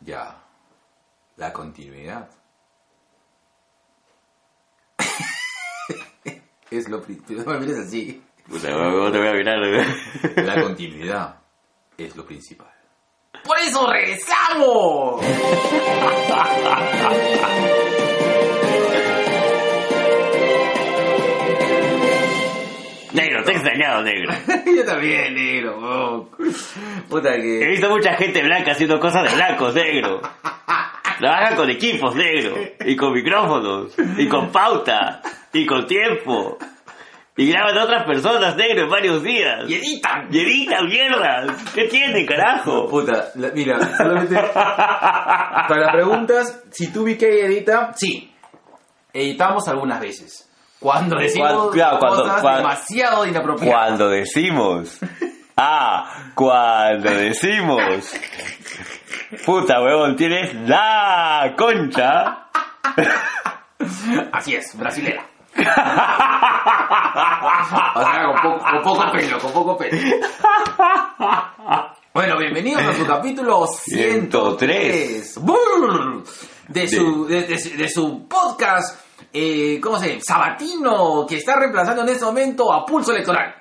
Ya. La continuidad. es lo principal. No me mires así. Puta, ¿cómo te voy a mirar? La continuidad es lo principal. ¡Por eso regresamos! te he extrañado, negro. Yo también, negro. Puta He que. visto mucha gente blanca haciendo cosas de blancos, negro. Trabajan con equipos, negro. Y con micrófonos. Y con pauta. Y con tiempo. Y graban a otras personas, negro, en varios días. ¡Y editan! Y editan mierda. ¿Qué tiene, carajo? Puta, la- mira, solamente. Para las preguntas, si tú vi que edita, sí. Editamos algunas veces. Cuando decimos Cuando- claro, cuando- cosas cuando- demasiado inapropiadas. Cuando decimos. Ah, cuando decimos. Puta, huevón, tienes la concha. Así es, brasilera. o sea, con poco, con poco pelo, con poco pelo. Bueno, bienvenidos a su capítulo 103. Brrr. De su, de, de su- de su podcast, eh, ¿cómo se llama? Sabatino, que está reemplazando en este momento a Pulso Electoral.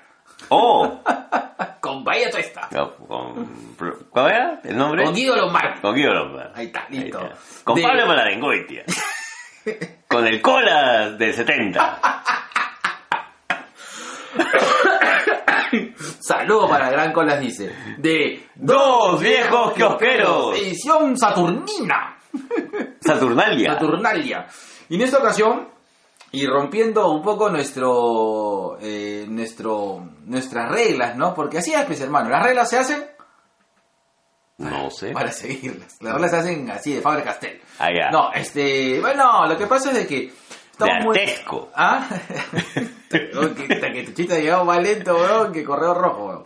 Oh. Con Bahía Tuesta. Con, ¿Cuál era el nombre? Con Guido Lomar. Con Guido Lombard. Ahí está, listo. está. Con De- Pablo Malarengoitia. Con el cola del 70. Saludo para Gran Colas, dice. De Dos viejos kiosqueros. Edición Saturnina. Saturnalia. Saturnalia. Y en esta ocasión, y rompiendo un poco nuestro, eh, nuestro, nuestras reglas, ¿no? Porque así es, pues, hermano. Las reglas se hacen No sé. para seguirlas. Las reglas se hacen así, de Faber Castell. Ah. No, este, bueno, lo que pasa es de que... De estamos muy- Artesco. ¿Ah? Que, tu chiste ha llegado más lento, weón, que correo rojo.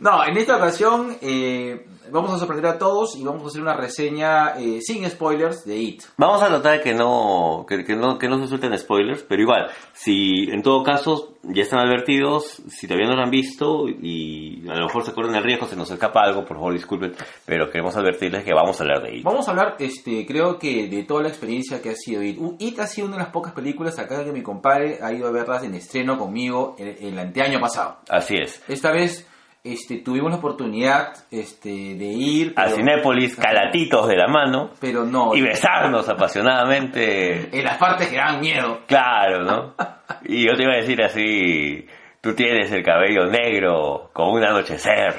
No, en esta ocasión eh, vamos a sorprender a todos y vamos a hacer una reseña eh, sin spoilers de It. Vamos a tratar que no, que, que no, que no se suelten spoilers, pero igual, si en todo caso ya están advertidos, si todavía no lo han visto y a lo mejor se corren el riesgo, se nos escapa algo, por favor disculpen, pero queremos advertirles que vamos a hablar de It. Vamos a hablar, este, creo que de toda la experiencia que ha sido It. It ha sido una de las pocas películas acá que mi compadre ha ido a verlas en estreno conmigo el, el anteaño pasado. Así es. Esta vez este, tuvimos la oportunidad este, de ir, A pero, Cinépolis, calatitos de la mano pero no, y besarnos apasionadamente. en las partes que dan miedo. Claro, ¿no? Y yo te iba a decir así, tú tienes el cabello negro como un anochecer,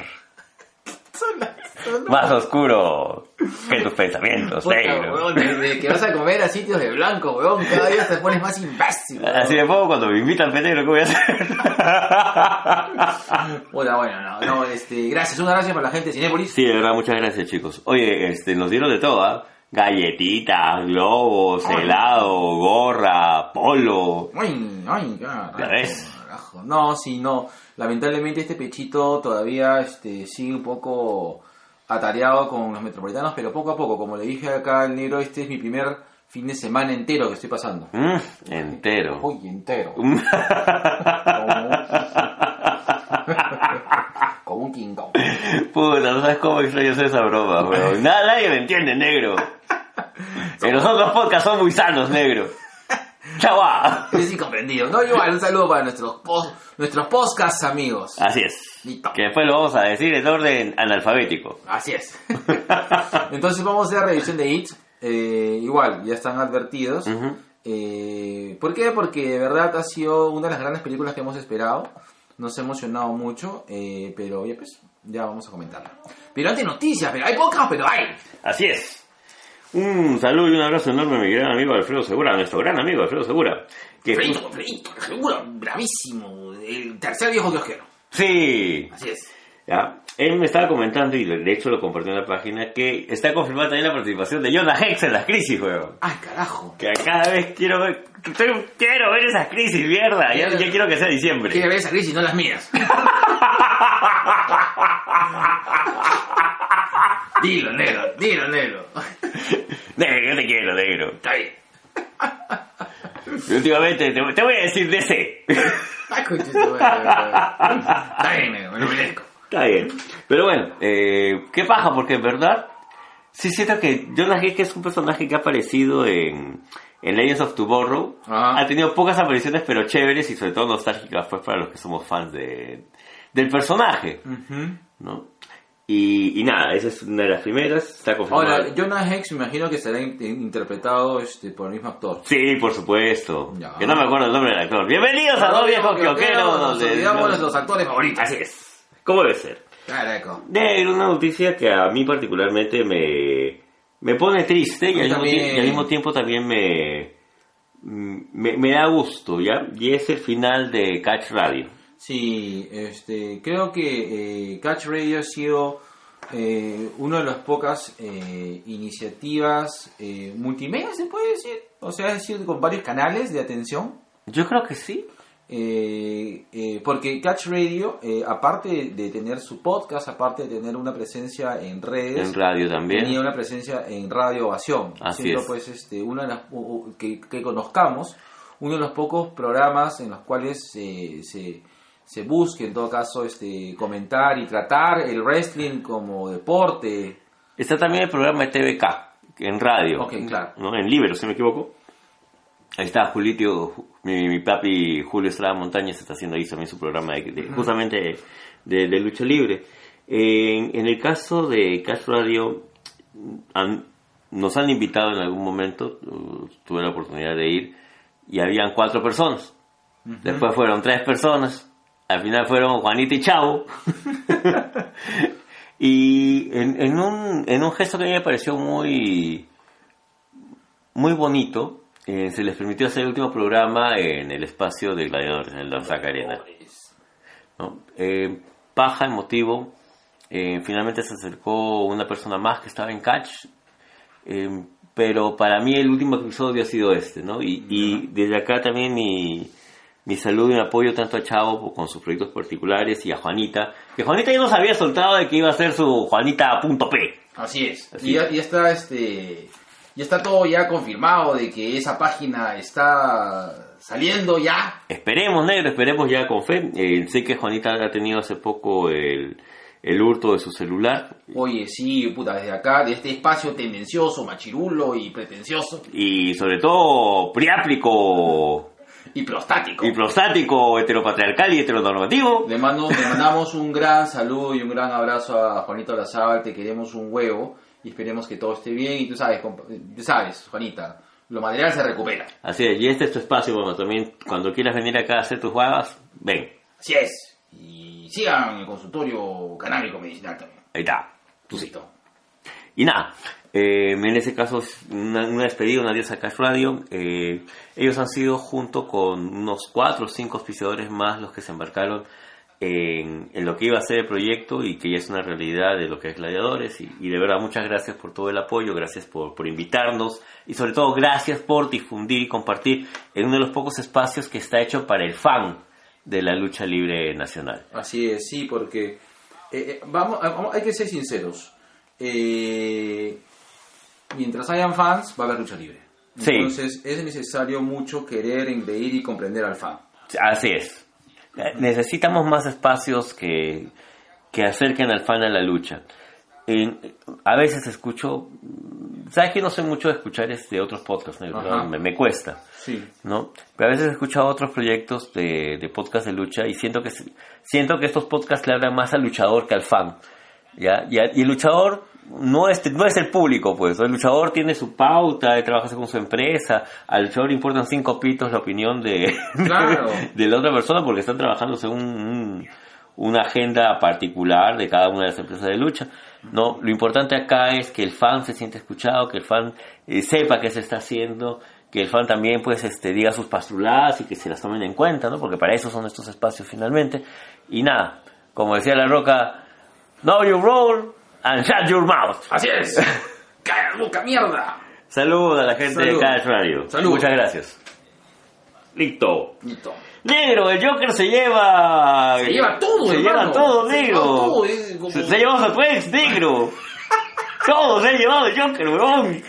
Más oscuro que tus pensamientos, Puta, negro. weón, desde que vas a comer a sitios de blanco, weón, cada día te pones más imbécil. weón. Así de poco cuando me invitan penegro, ¿qué voy a hacer? Puta, bueno, no, no, este, gracias, una gracias para la gente de Cinépolis. sí, de verdad, muchas gracias chicos. Oye, este, nos dieron de todo, ¿ah? Galletitas, globos, Ay. helado, gorra, polo. Ay, ay, carajo, Ya ves. carajo. No, sí, no. Lamentablemente este pechito todavía este, sigue un poco atareado con los metropolitanos, pero poco a poco, como le dije acá al negro, este es mi primer fin de semana entero que estoy pasando. Mm, entero. Uy, entero. Como un King Kong. Puta, no sabes cómo extraño esa broma, weón. Nada, nadie me entiende, negro. En los otros podcasts son muy sanos, negro. Chava. Es incomprendido. No, igual, un saludo para nuestros, pos- nuestros podcasts amigos. Así es. Listo. Que después lo vamos a decir en orden analfabético. Así es. Entonces vamos a hacer la revisión de It. Eh, igual, ya están advertidos. Eh, ¿Por qué? Porque de verdad ha sido una de las grandes películas que hemos esperado. Nos ha emocionado mucho, eh, pero ya pues, ya vamos a comentarla. Pero antes noticias, pero hay pocas, pero hay. Así es. Un saludo y un abrazo enorme a mi gran amigo Alfredo Segura, a nuestro gran amigo Alfredo Segura. Que Freito, Freito, seguro, bravísimo. El tercer viejo kiosquero. Sí, Así es. ya. Él me estaba comentando, y de hecho lo compartió en la página, que está confirmada también la participación de Jonah Hex en las crisis, weón. Ay, carajo. Que cada vez quiero ver, quiero ver esas crisis, mierda. Ya, ya quiero que sea diciembre. Quiere ver esa crisis, no las mías. dilo, negro, dilo, negro. Negro, yo te quiero, negro. Está bien. Últimamente te, te voy a decir DC. Está bien, negro, me lo merezco. Está bien. Pero bueno, eh, qué paja, porque en verdad, sí siento que Jonah Hex es un personaje que ha aparecido en, en Legends of Tomorrow. Ha tenido pocas apariciones, pero chéveres y sobre todo nostálgicas pues para los que somos fans de, del personaje. ¿no? Y, y nada, esa es una de las primeras, está confirmado. Ahora, Jonah Hex me imagino que será in- interpretado este, por el mismo actor. Sí, por supuesto. Ya. Que no me acuerdo el nombre del actor. Bienvenidos a Dos Viejos Quioqueros, donde... de los actores favoritos. Así es. ¿Cómo debe ser? Caraco. De una noticia que a mí particularmente me, me pone triste y al, mismo también. y al mismo tiempo también me, me, me da gusto, ¿ya? Y es el final de Catch Radio. Sí, este, creo que eh, Catch Radio ha sido eh, una de las pocas eh, iniciativas eh, multimedia, se puede decir. O sea, es decir, con varios canales de atención. Yo creo que sí. Eh, eh, porque Catch Radio, eh, aparte de tener su podcast, aparte de tener una presencia en redes, En radio también. tenía una presencia en Radio Ovación. Así siendo es. pues este, una de las, que, que conozcamos, uno de los pocos programas en los cuales se, se, busque en todo caso este, comentar y tratar el wrestling como deporte. Está también el programa de TVK, en radio. Ok, claro. ¿no? En Libero, si me equivoco. Ahí está Julitio, mi, mi papi Julio Estrada Montañez está haciendo ahí también su programa de, de- justamente de, de lucha libre. En, en el caso de Cash Radio, han- nos han invitado en algún momento, uh, tuve la oportunidad de ir, y habían cuatro personas. Después fueron tres personas, al final fueron Juanita y Chavo. y en, en un, en un gesto que a mí me pareció muy, muy bonito, eh, se les permitió hacer el último programa en el espacio de Gladiadores, en el Danzac Arena. ¿no? Eh, paja, emotivo. Eh, finalmente se acercó una persona más que estaba en catch. pero para mí el último episodio ha sido este, ¿no? Y, y desde acá también mi, mi saludo y mi apoyo tanto a Chavo con sus proyectos particulares y a Juanita. Que Juanita ya nos había soltado de que iba a ser su Juanita.p. Así es. Así y ya, ya está este ya está todo ya confirmado de que esa página está saliendo ya. Esperemos, negro, esperemos ya con fe. Eh, sé que Juanita ha tenido hace poco el, el hurto de su celular Oye, sí, puta, desde acá, de este espacio tendencioso, machirulo y pretencioso y sobre todo priáplico y prostático. y prostático, heteropatriarcal y heteronormativo. Le, mando, le mandamos un gran saludo y un gran abrazo a Juanito Lazábal, te queremos un huevo y esperemos que todo esté bien. Y tú sabes, tú sabes, Juanita, lo material se recupera. Así es, y este es tu espacio, bueno, también cuando quieras venir acá a hacer tus jugadas, ven, Así es. Y sigan el consultorio canábico medicinal también. ahí está. Tú sí. Y nada, eh, en ese caso es una, una despedida, una adiós a Cash Radio. Eh, ellos han sido junto con unos cuatro o cinco auspiciadores más los que se embarcaron en, lo que iba a ser el proyecto y que ya es una realidad de lo que es Gladiadores. Y, de verdad muchas gracias por todo el apoyo, gracias por, por invitarnos y sobre todo gracias por difundir y compartir en uno de los pocos espacios que está hecho para el fan de la lucha libre nacional. Así es, sí, porque eh, eh, vamos, vamos- hay que ser sinceros. Eh, mientras hayan fans, va a haber lucha libre. Sí. Entonces es necesario mucho querer, engreír y comprender al fan. Así es. Eh, Necesitamos más espacios que, que acerquen al fan a la lucha. En- a veces escucho, sabes que no sé mucho de escuchar este otros podcasts, ¿no? Me, me cuesta, Sí. ¿no? Pero a veces he escuchado otros proyectos de, de podcast de lucha y siento que siento que estos podcasts le hablan más al luchador que al fan, ¿ya? Y, el luchador no es, no es el público, pues. El luchador tiene su pauta, de trabajarse con su empresa. Al luchador le importan cinco pitos la opinión de, Claro. de la otra persona porque están trabajando según un- una agenda particular de cada una de las empresas de lucha. No, lo importante acá es que el fan se siente escuchado, que el fan eh, sepa qué se está haciendo, que el fan también pues este diga sus pastruladas y que se las tomen en cuenta, ¿no? Porque para eso son estos espacios finalmente. Y nada, como decía La Roca, know your role and shut your mouth. Así es. ¡Calla la boca, mierda! Saludos a la gente Salud. de Cash Radio. Salud. Muchas gracias. Listo. Listo. Negro, el Joker se lleva. Se lleva todo, Se hermano. lleva todo, Se negro. lleva todo, es como- Se, se ha llevado a Plex, negro. todo se ha llevado el Joker, weón.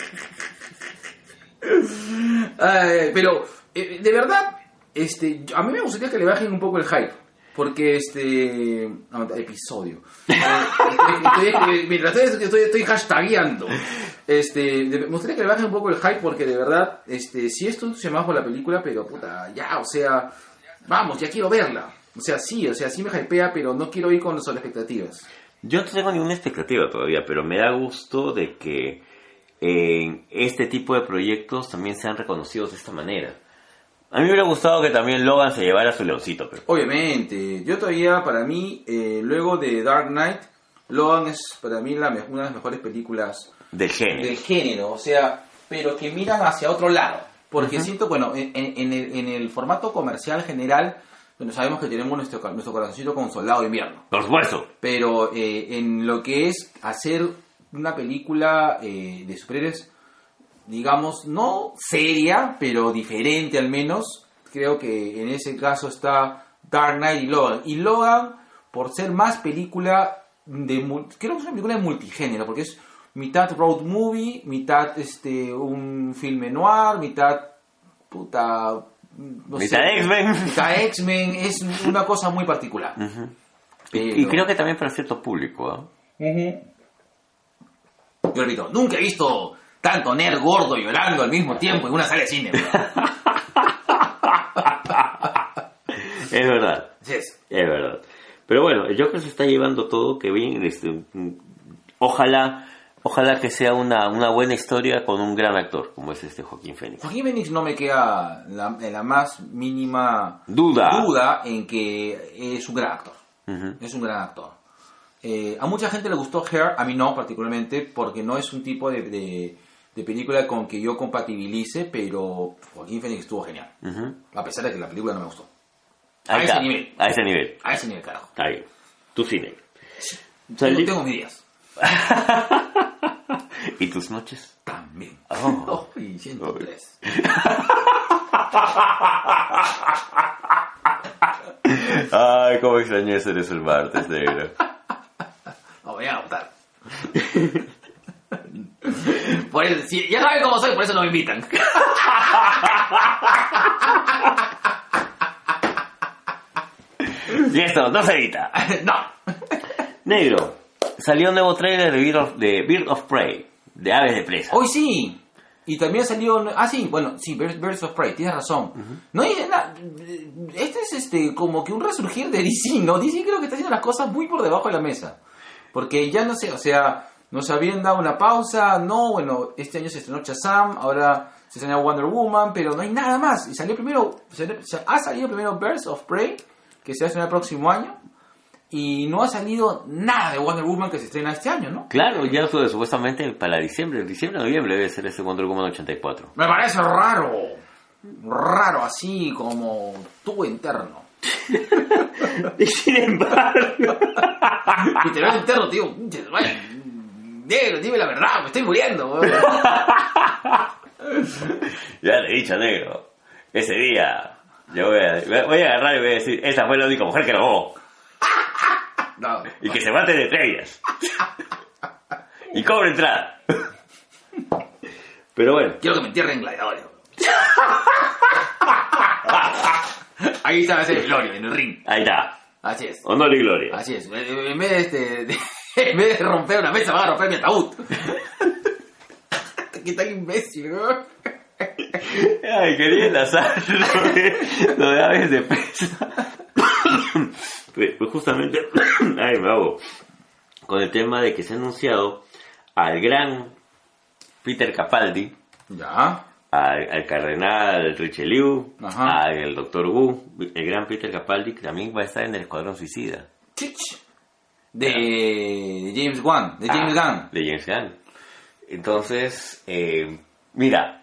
Eh, pero, eh, de verdad, este, a mí me gustaría que le bajen un poco el hype. Porque este. episodio. Eh, estoy, estoy- mientras estoy, estoy, estoy hashtagueando. Este, me gustaría que le bajen un poco el hype porque de verdad, este, sí estoy entusiasmado por la película, pero puta, ya, o sea, vamos, ya quiero verla. O sea, sí, o sea, sí me hypea, pero no quiero ir con expectativas. Yo no tengo ninguna expectativa todavía, pero me da gusto de que en este tipo de proyectos también sean reconocidos de esta manera. A mí me hubiera gustado que también Logan se llevara su leoncito, pero... Obviamente, yo todavía, para mí, eh, luego de Dark Knight, Logan es para mí la, una de las mejores películas Del género. del género, o sea, pero que miran hacia otro lado. Porque siento, bueno, en, en- el, en el formato comercial general, bueno, sabemos que tenemos nuestro, nuestro corazoncito con Soldado de Invierno. Por supuesto. Pero eh, en lo que es hacer una película eh, de superhéroes, digamos, no seria, pero diferente al menos, creo que en ese caso está Dark Knight y Logan. Y Logan, por ser más película de... Creo que es una película de multigénero, porque es mitad road movie, mitad este un filme noir, mitad... Puta... no Mitad X-Men. Mitad X-Men, es una cosa muy particular. Pero- Y creo que también para cierto público, ¿ah? Yo repito, nunca he visto tanto nerd gordo llorando al mismo tiempo en una sala de cine. Es verdad. Es. Verdad. Pero bueno, el Joker se está llevando todo, que bien, este, mm, ojalá, ojalá que sea una, una buena historia con un gran actor, como es este Joaquín Phoenix. Joaquín Phoenix no me queda la, la más mínima Duda. duda en que es un gran actor. Es un gran actor. Eh, a mucha gente le gustó Hair, a mí no particularmente, porque no es un tipo de, de- de película con que yo compatibilice, pero Joaquín Phoenix estuvo genial. Ujú. A pesar de que la película no me gustó. Ahí A ese está, nivel. A ese nivel. A ese nivel, carajo. Bien. Tu cine. Tengo, Salí- tengo mis días. ¿Y tus noches? También. Oh. Oh, y 103. Ay, cómo extrañé eso el martes, negro. No, voy a votar. Por eso, si- ya saben cómo soy, por eso no me invitan. Y esto no se evita. no. Negro, salió un nuevo trailer de Bird of, de Bird of Prey, de Aves de Presa. Hoy sí. Y también salió. Ah, sí, bueno, sí, Birds, of Prey, tienes razón. No hay na- Este es este como que un resurgir de DC, ¿no? DC creo que está haciendo las cosas muy por debajo de la mesa. Porque ya no sé, o sea, nos habían dado una pausa, no, bueno, este año se estrenó Shazam, ahora se estrenó Wonder Woman, pero no hay nada más. Y salió primero, salió- ha salido primero Birds of Prey, que se va a estrenar el próximo año, y no ha salido nada de Wonder Woman que se estrena este año, ¿no? Claro, ya fue supuestamente para diciembre, diciembre, noviembre debe ser ese Wonder Woman 84. Me parece raro. Raro, así como tubo interno. Y sin embargo, Literal interno, tío. vaya, Negro, dime la verdad, me estoy muriendo. weón. ya le he dicho, negro, ese día yo voy a, voy a agarrar y voy a decir, esta fue la única mujer que robó. No, Y que se mate de estrellas. y cobre entrada. Pero bueno, quiero que me entierren gladiadores. Ahí está ese Gloria, en el ring. ahí está. Así es. Honor y gloria. Así es. En vez de, este, de- en vez de romper una mesa, van a romper mi ataúd. Qué tan imbécil, weón. Ay, quería enlazar lo de, lo de aves de presa. Pues justamente, ay, me hago. Con el tema de que se ha anunciado al gran Peter Capaldi, Ya. al, al cardenal Richelieu, Ajá. al doctor Wu, el gran Peter Capaldi, que también va a estar en el Escuadrón Suicida. Chich. De, de James Wan, de James Ah, Gunn. De James Gunn. Entonces, eh, mira,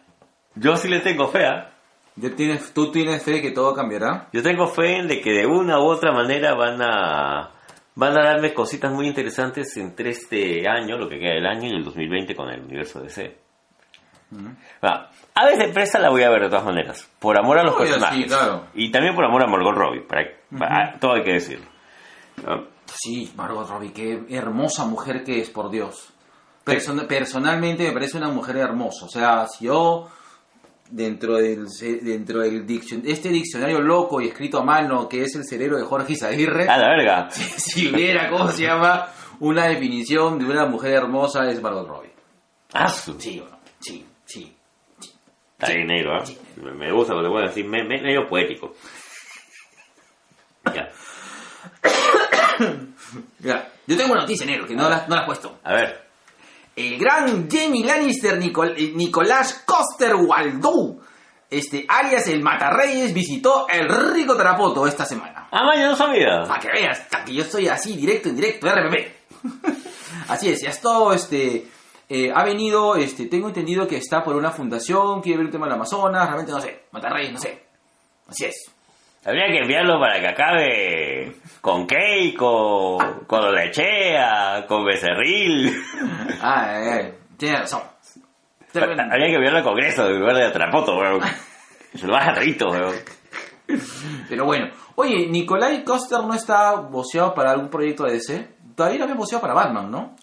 yo sí le tengo fe, ¿ah? ¿Ya tienes, ¿Tú tienes fe que todo cambiará? Yo tengo fe en de que de una u otra manera van a van a darme cositas muy interesantes entre este año, lo que queda del año, y el 2020 con el universo DC. Ah, a veces presa la voy a ver de todas maneras, por amor a los Obvio, sí, personajes. claro. Y también por amor a Margot Robbie, para, para- todo hay que decirlo. Ah, Sí, Margot Robbie, qué hermosa mujer que es, por Dios. Person- personalmente me parece una mujer hermosa. O sea, si yo dentro del dentro del diccion- este diccionario loco y escrito a mano que es el cerebro de Jorge Izaguirre, A la verga. si hubiera, ¿cómo se llama? Una definición de una mujer hermosa es Margot Robbie. Ah, Sí, no? Sí, sí. Está bien negro, ¿ah? Me, me gusta lo que voy a decir, me- me- medio poético. Ya. Mira, yo tengo una noticia, negro, que no la, no la has puesto. A ver. El gran Jamie Lannister Nicol- eh, Nicolás Coster Waldau, este, alias el Matarreyes, visitó el rico Tarapoto esta semana. Ah, man, yo no sabía. Para que veas, hasta que yo estoy así, directo, en directo, RPP. así es, ya esto, este, eh, ha venido, este, tengo entendido que está por una fundación, quiere ver el tema del Amazonas, realmente no sé, Matarreyes, no sé. Así es. Habría que enviarlo para que acabe con Keiko, con lechea, con becerril. Ah, eh, eh, tiene razón. Habría que enviarlo al Congreso en lugar de a Trapoto, weón. Se lo baja rito, weón. Pero bueno, oye, Nicolai Coster no está boceado para algún proyecto de DC. Todavía lo había boceado para Batman, ¿no?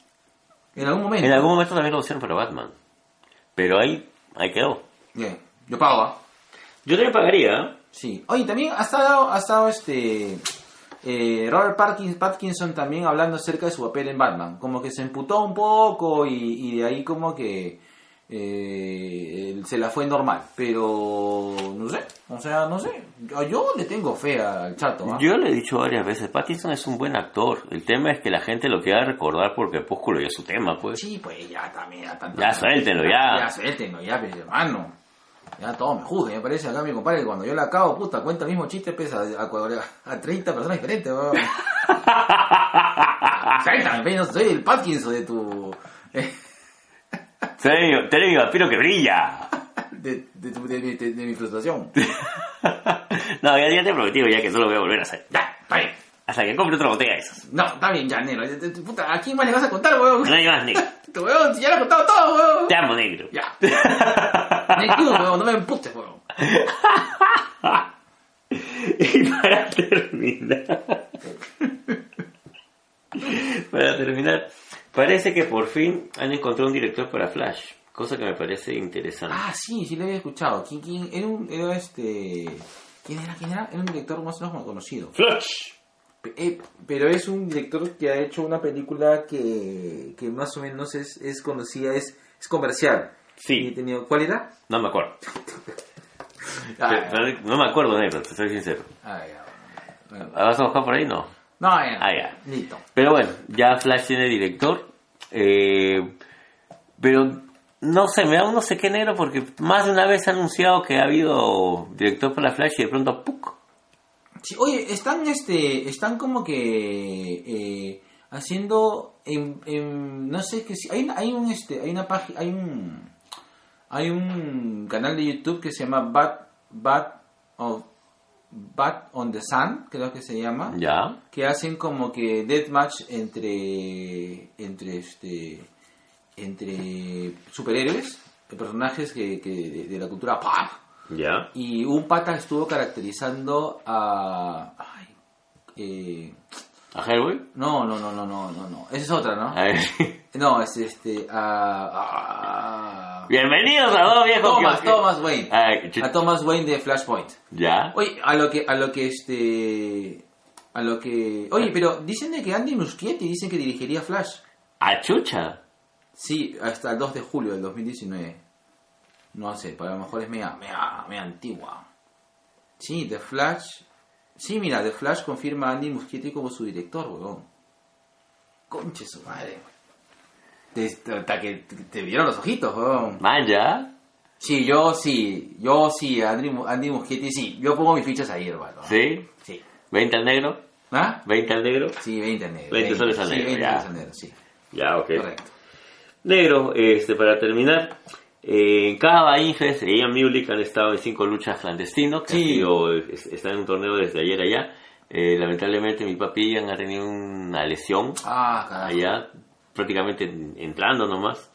En algún momento. En algún momento también lo usaron para Batman. Pero ahí, ahí quedó. Bien, yo pago, ¿ah? Yo también pagaría, ¿eh? Sí. Oye, también ha estado, ha estado este. eh, Robert Pattinson también hablando acerca de su papel en Batman. Como que se emputó un poco y, y de ahí como que. eh, se la fue normal. Pero. No sé. O sea, no sé. Yo, yo le tengo fe al chato, ¿ah? Yo le he dicho varias veces, Pattinson es un buen actor. El tema es que la gente lo quiera recordar por Crepúsculo y es su tema, pues. Sí, pues ya también. Ya, tanto- Ya, suéltenlo, ya. Ya, suéltenlo, ya, pero hermano. Ya todo me juzgue, me parece acá mi compadre que cuando yo la acabo, puta, cuenta el mismo chiste, pesa a, a, a 30 personas diferentes, weón. No soy el Parkinson de tu. Mi- tú eres mi vampiro que brilla. de, de, de mi- de- de mi frustración. no, ya, ya te prometí ya que solo voy a volver a hacer. Ya, está bien. Hasta que compre otra botella de esas. No, está bien, ya, negro. De- de- Puta, ¿a quién más le vas a contar, weón? No hay más, negro. Tu weón, si ya le he contado todo, weón. Te amo, negro. Ya. Negro, weón, no me emputes, weón. Y para terminar. para terminar. Parece que por fin han encontrado un director para Flash. Cosa que me parece interesante. Ah, sí, sí lo había escuchado. ¿Quién, quién? Era un, era este... ¿Quién era? ¿Quién era? Era un director más o menos conocido. Flash. Eh, pero es un director que ha hecho una película que, que más o menos es, es conocida, es, es comercial. Y Sí, he tenido, ¿Cuál era? no me acuerdo. Ah, Pero- No me acuerdo, negro, te soy sincero. ah, ya. Bueno. ¿Vas a buscar por ahí? No. No, ya. Ah, ya. Listo. Pero bueno, ya Flash tiene director. eh, pero no sé, me da un no sé qué negro porque más de una vez ha anunciado que ha habido director para Flash y de pronto ¡puc! Sí, oye, están este, están como que eh, haciendo, en, en- no sé qué, si- hay, hay un este, hay una página, hay un, hay un canal de YouTube que se llama Bat, Bat of, Bat on the Sun, creo que se llama. Ya. que hacen como que deathmatch entre entre este entre superhéroes personajes que, que de, de la cultura pop Ya. y un pata estuvo caracterizando a ay, eh, ¿A Hellboy? no no no no no no no esa es otra no A ver. no es este a, a- Bienvenidos a dos viejos Thomas que- Thomas Wayne Ay, a Thomas Wayne de Flashpoint Ya. Oye, a lo que, a lo que este, a lo que, oye, pero dicen de que Andy Muschietti dicen que dirigiría Flash. A chucha. Sí, hasta el 2 de julio del 2019. No sé, pero a lo mejor es mea, mea, mea antigua. Sí, The Flash. Sí, mira, The Flash confirma a Andy Muschietti como su director, weón. Conche su madre. Te, hasta que te, te vieron los ojitos, weón. Man, ya. Sí, yo sí, yo sí, Andy, Andy Muschietti sí. Yo pongo mis fichas ahí, hermano. ¿Sí? Sí. ¿20 al negro? ¿Ah? ¿20 al negro? Sí, 20 al negro. 20 soles al sí, negro, 20 ya. soles al negro, sí. Ya, ok. Correcto. Negro, este, para terminar, eh, en Cava, Inges e Ian Mulick han estado en cinco luchas clandestinos, que Sí. sido- es- están en un torneo desde ayer allá. Eh, lamentablemente mi papi Ian ha tenido una lesión Ah, allá, prácticamente en- entrando nomás.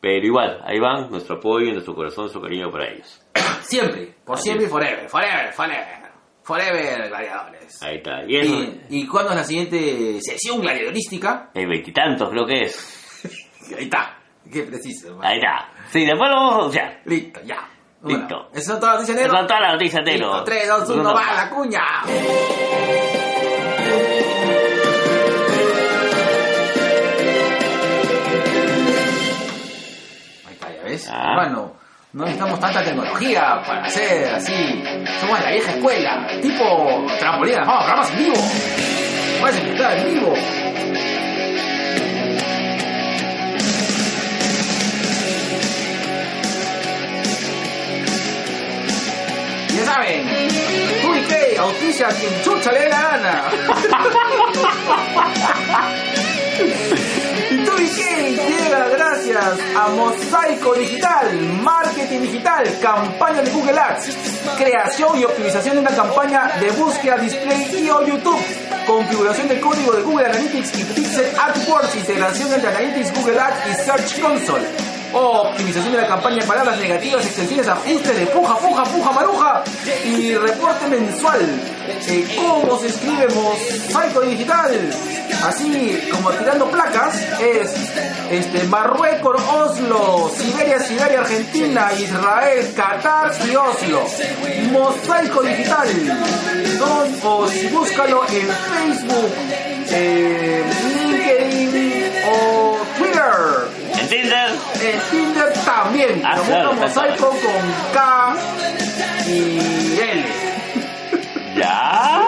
Pero igual, ahí van, nuestro apoyo, nuestro corazón, nuestro cariño para ellos. Siempre, por Así siempre y forever, forever, forever. Forever, gladiadores. Ahí está. Y eso, ¿Y, ¿Y cuándo es la siguiente sesión gladiadorística? el veintitantos creo que es. Ahí está. Qué preciso, hermano. Ahí está. Sí, después lo vamos a anunciar. Listo, ya. Bueno, Listo. Esas son todas las noticias, Esas negro. son todas las noticias, negro. Listo, 3, 2, 1, Uno, va la cuña. Ahí está, ya ves. Ah. Hermano, no necesitamos tanta tecnología para hacer así. Somos de la vieja escuela, tipo trampolina, vamos, programas en vivo. Vas a en vivo. Auspicia quien chucha le la gana. Y tú y qué llega gracias a Mosaico Digital, Marketing Digital, campaña de Google Ads, creación y optimización de una campaña de búsqueda, display y o YouTube, configuración del código de Google Analytics y Pixel AdWords, integración entre Analytics, Google Ads y Search Console. Optimización de la campaña palabras negativas, extensiones, ajustes de puja, puja, puja, maruja y reporte mensual. ¿Cómo se escribe Mosaico Digital? Así como tirando placas es este Marruecos, Oslo, Siberia, Siberia, Argentina, Israel, Qatar y Oslo. Mosaico Digital. Don, o búscalo en Facebook, eh, ¿En Tinder? En Tinder también. Ah, claro, Mosaico con K y L. ¿Ya?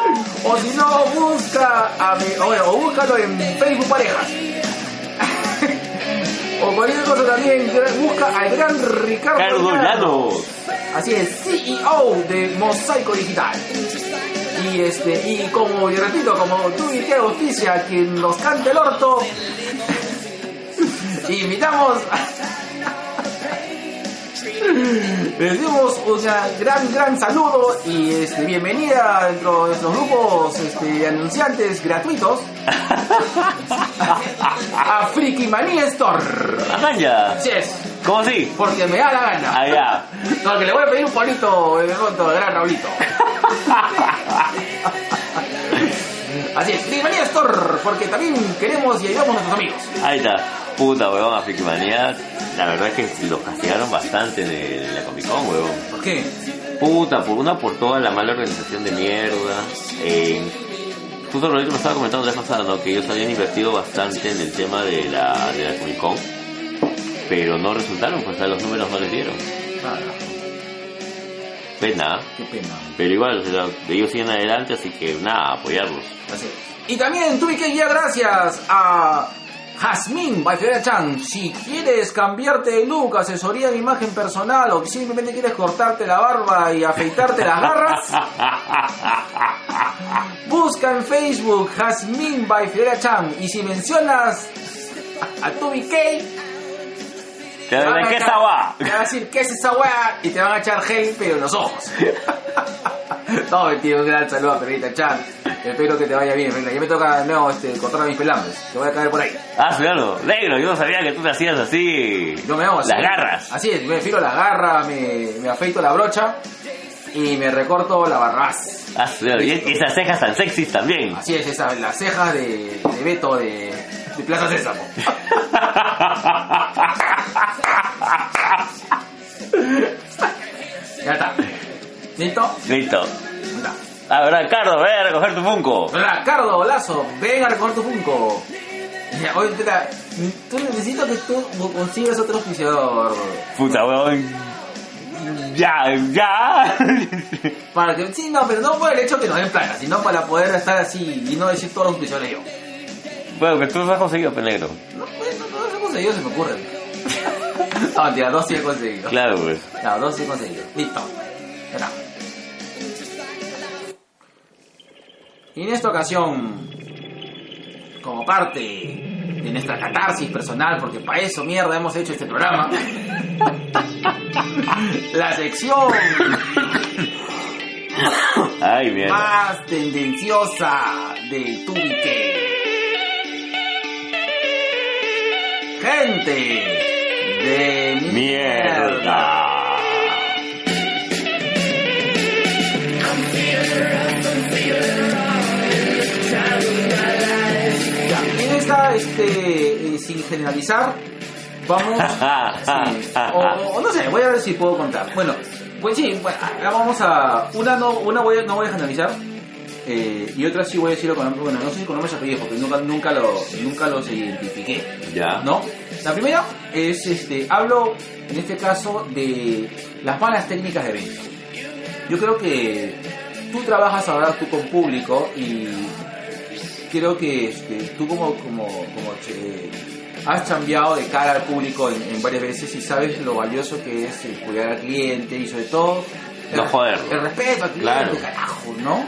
O si no, busca a mi, o, bueno, o búscalo en Facebook Parejas. o cualquier cosa también, busca al gran Ricardo Cardo Llanos. Llanos. Así es, CEO de Mosaico Digital. Y este, y como, y repito, como tú y que oficia quien nos cante el orto, invitamos les dimos un gran, gran saludo y este, bienvenida dentro de nuestros grupos este, anunciantes gratuitos a Friki Manía Store. Vaya. Así es, ¿Cómo así? porque me da la gana. Ah, ya. No, que le voy a pedir un polito de pronto, de gran Raulito. Así es, Friki Manía Store, porque también queremos y ayudamos a nuestros amigos. Ahí está. Puta, huevón, a Frikimanía. La verdad es que los castigaron bastante en, la Comic Con, huevón. ¿Por qué? Puta, por una por toda la mala organización de mierda. Eh, justo Rolito me estaba comentando la vez pasada, ¿no? Que ellos habían invertido bastante en el tema de la, de la Comic Con. Pero no resultaron, pues a los números no les dieron. Nada, Pena. qué pena. Pero igual, o sea, ellos siguen adelante, así que nada, apoyarlos. Así es. Y también tuve que ya gracias a Jasmine by Fiorella Chan. Si quieres cambiarte de look, asesoría de imagen personal o simplemente quieres cortarte la barba y afeitarte las garras, busca en Facebook Jasmine by Fiorella Chan. Y si mencionas a, Tubi K, ¿Qué, ¿De qué esta guá? Te van a decir, ¿qué es esa weá? Y te van a echar gel, pero en los ojos. no, mentira, un gran saludo a Perrita Chan. Espero que te vaya bien, Perrita. Ya me toca nuevo este, cortar mis pelambres. Te voy a caer por ahí. Ah, claro, negro, yo no sabía que tú te hacías así. Yo me hago así. Las garras. Así es, me filo la garra, me, me afeito la brocha y me recorto la barras. Ah, claro, y y esas cejas tan sexys también. Así es, esas, las cejas de, de Beto de, de Plaza Sésamo. ya está. ¿Listo? Listo. Ah, verdad, Cardo, ve a recoger tu Funko. ¿Verdad? Cardo, Lazo, ven a recoger tu Funko. Ya, Oye, tú necesito que tú consigas otro auspiciador. Puta, weón. Ya, ya. Para que, sí, no, pero no por el hecho que nos den plata, sino para poder estar así y no decir todos los auspiciadores yo. Bueno, que tú los has conseguido, penegro. No, pues, no, los he conseguido, se me ocurren. no, mentira, dos sí he conseguido. Claro, pues. No, dos sí he conseguido. Listo. Está. Y en esta ocasión, como parte de nuestra catarsis personal, porque para eso mierda hemos hecho este programa, la sección Ay, mierda. más tendenciosa de Tubique. Gente de mierda. Ya, en esta, este, eh, sin generalizar, Vamos. sí, o, o no sé, voy a ver si puedo contar. Bueno, pues sí, bueno, ahora vamos a. Una no, una voy a, no voy a generalizar. Eh, y otra sí voy a decirlo con nombres. Bueno, no sé si con nombres y apellidos, porque nunca, nunca, lo, nunca los identifiqué. Ya. ¿No? La primera es, este, hablo en este caso de las malas técnicas de venta. Yo creo que tú trabajas ahora tú con público y creo que este, tú como, como, como che- has cambiado de cara al público en, en varias veces y sabes lo valioso que es el cuidar al cliente y sobre todo el, No joderlo. el respeto al cliente, Claro. carajo, ¿no?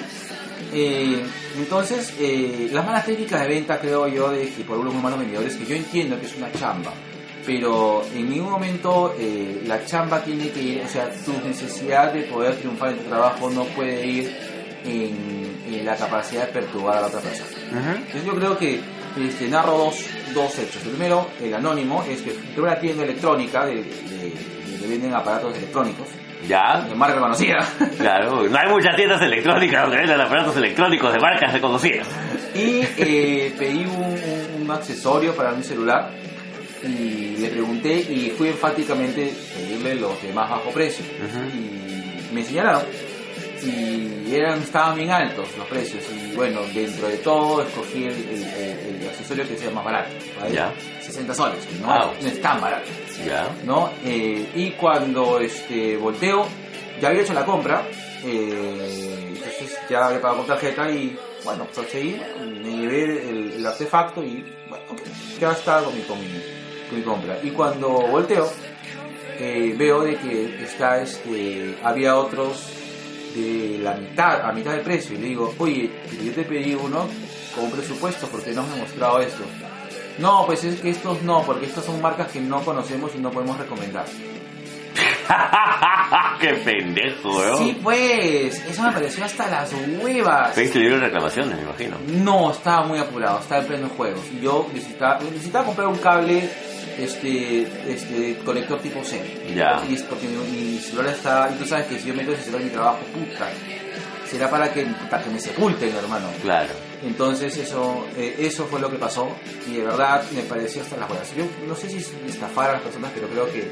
Eh, entonces, eh, las malas técnicas de venta creo yo de que por unos malos vendedores, que yo entiendo que es una chamba, pero en ningún momento eh, la chamba tiene que ir, o sea, tu necesidad de poder triunfar en tu trabajo no puede ir en, en la capacidad de perturbar a la otra persona. Entonces yo creo que este, narro dos, dos hechos. El primero, el anónimo, es que tengo una tienda electrónica de, de- de- que venden aparatos electrónicos, Ya. de marca conocida. Claro, no hay muchas tiendas electrónicas donde venden aparatos electrónicos de marcas reconocidas. Y eh, pedí un, accesorio para mi celular y le pregunté y fui enfáticamente pedirle los de más bajo precio. Y me enseñaron y eran, estaban bien altos los precios y bueno, dentro de todo escogí el, el- el- el accesorio que sea más barato, ¿vale? Ya. 60 soles, no, Wow. no es tan barato. ¿No? Eh, y cuando este, volteo, ya había hecho la compra, eh, entonces ya había pagado con tarjeta y bueno, procedí, me llevé el, artefacto y bueno, ok, ya está con mi, con con mi compra. Y cuando volteo, eh, veo de que está, este, había otros de la mitad, a mitad del precio, y le digo, oye, yo te pedí uno con presupuesto, ¿por qué no me has mostrado esto? No, pues es que estos no, porque estas son marcas que no conocemos y no podemos recomendar. Qué pendejo, weón. Sí, pues, eso me pareció hasta las huevas. Pediste libro de reclamaciones, me imagino. No, estaba muy apurado, estaba en pleno juegos. Y yo necesitaba, necesitaba comprar un cable, este, este, conector tipo C. Ya. Y es porque mi, mi celular está, y tú sabes que si yo meto ese celular en mi trabajo, puta, será para que, para que me sepulten, hermano. Claro. Entonces eso, eh, eso fue lo que pasó y de verdad me pareció hasta las huevas. Yo no sé si es estafar a las personas, pero creo que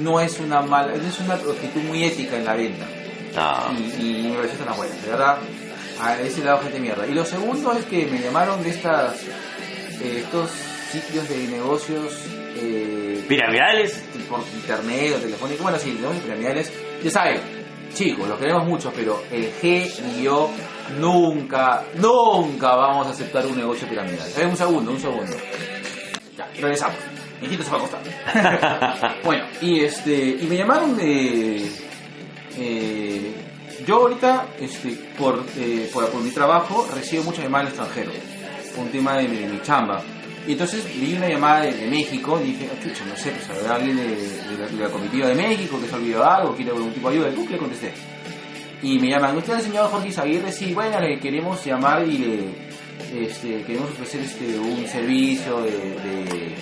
no es una mala, no es una actitud muy ética en la venta. Y, y me pareció hasta las huevas, de verdad, a ese lado gente mierda. Y lo segundo es que me llamaron de estas, eh, estos sitios de negocios eh, Piramidales. por internet o telefónico, bueno, sí, negocios piramidales, ya saben, chicos, los queremos mucho, pero el G y yo nunca, nunca vamos a aceptar un negocio piramidal. Ver, un segundo, un segundo. Ya, regresamos. Mi hijito se va a acostar. bueno, y este, y me llamaron de, eh, yo ahorita, este, por, eh, por, por mi trabajo, recibo muchas llamadas del extranjero, un tema de mi, de mi chamba. Y entonces vi una llamada de, de México y dije, ah, chucha, no sé, pues habrá alguien de, de la, de la comitiva de México que se olvidó algo, quiere algún tipo de ayuda. Y ¡pum! le contesté. Y me llaman, ¿usted el señor Jorge Isaguirre? Sí, bueno, le queremos llamar y le este, queremos ofrecer este, un servicio de,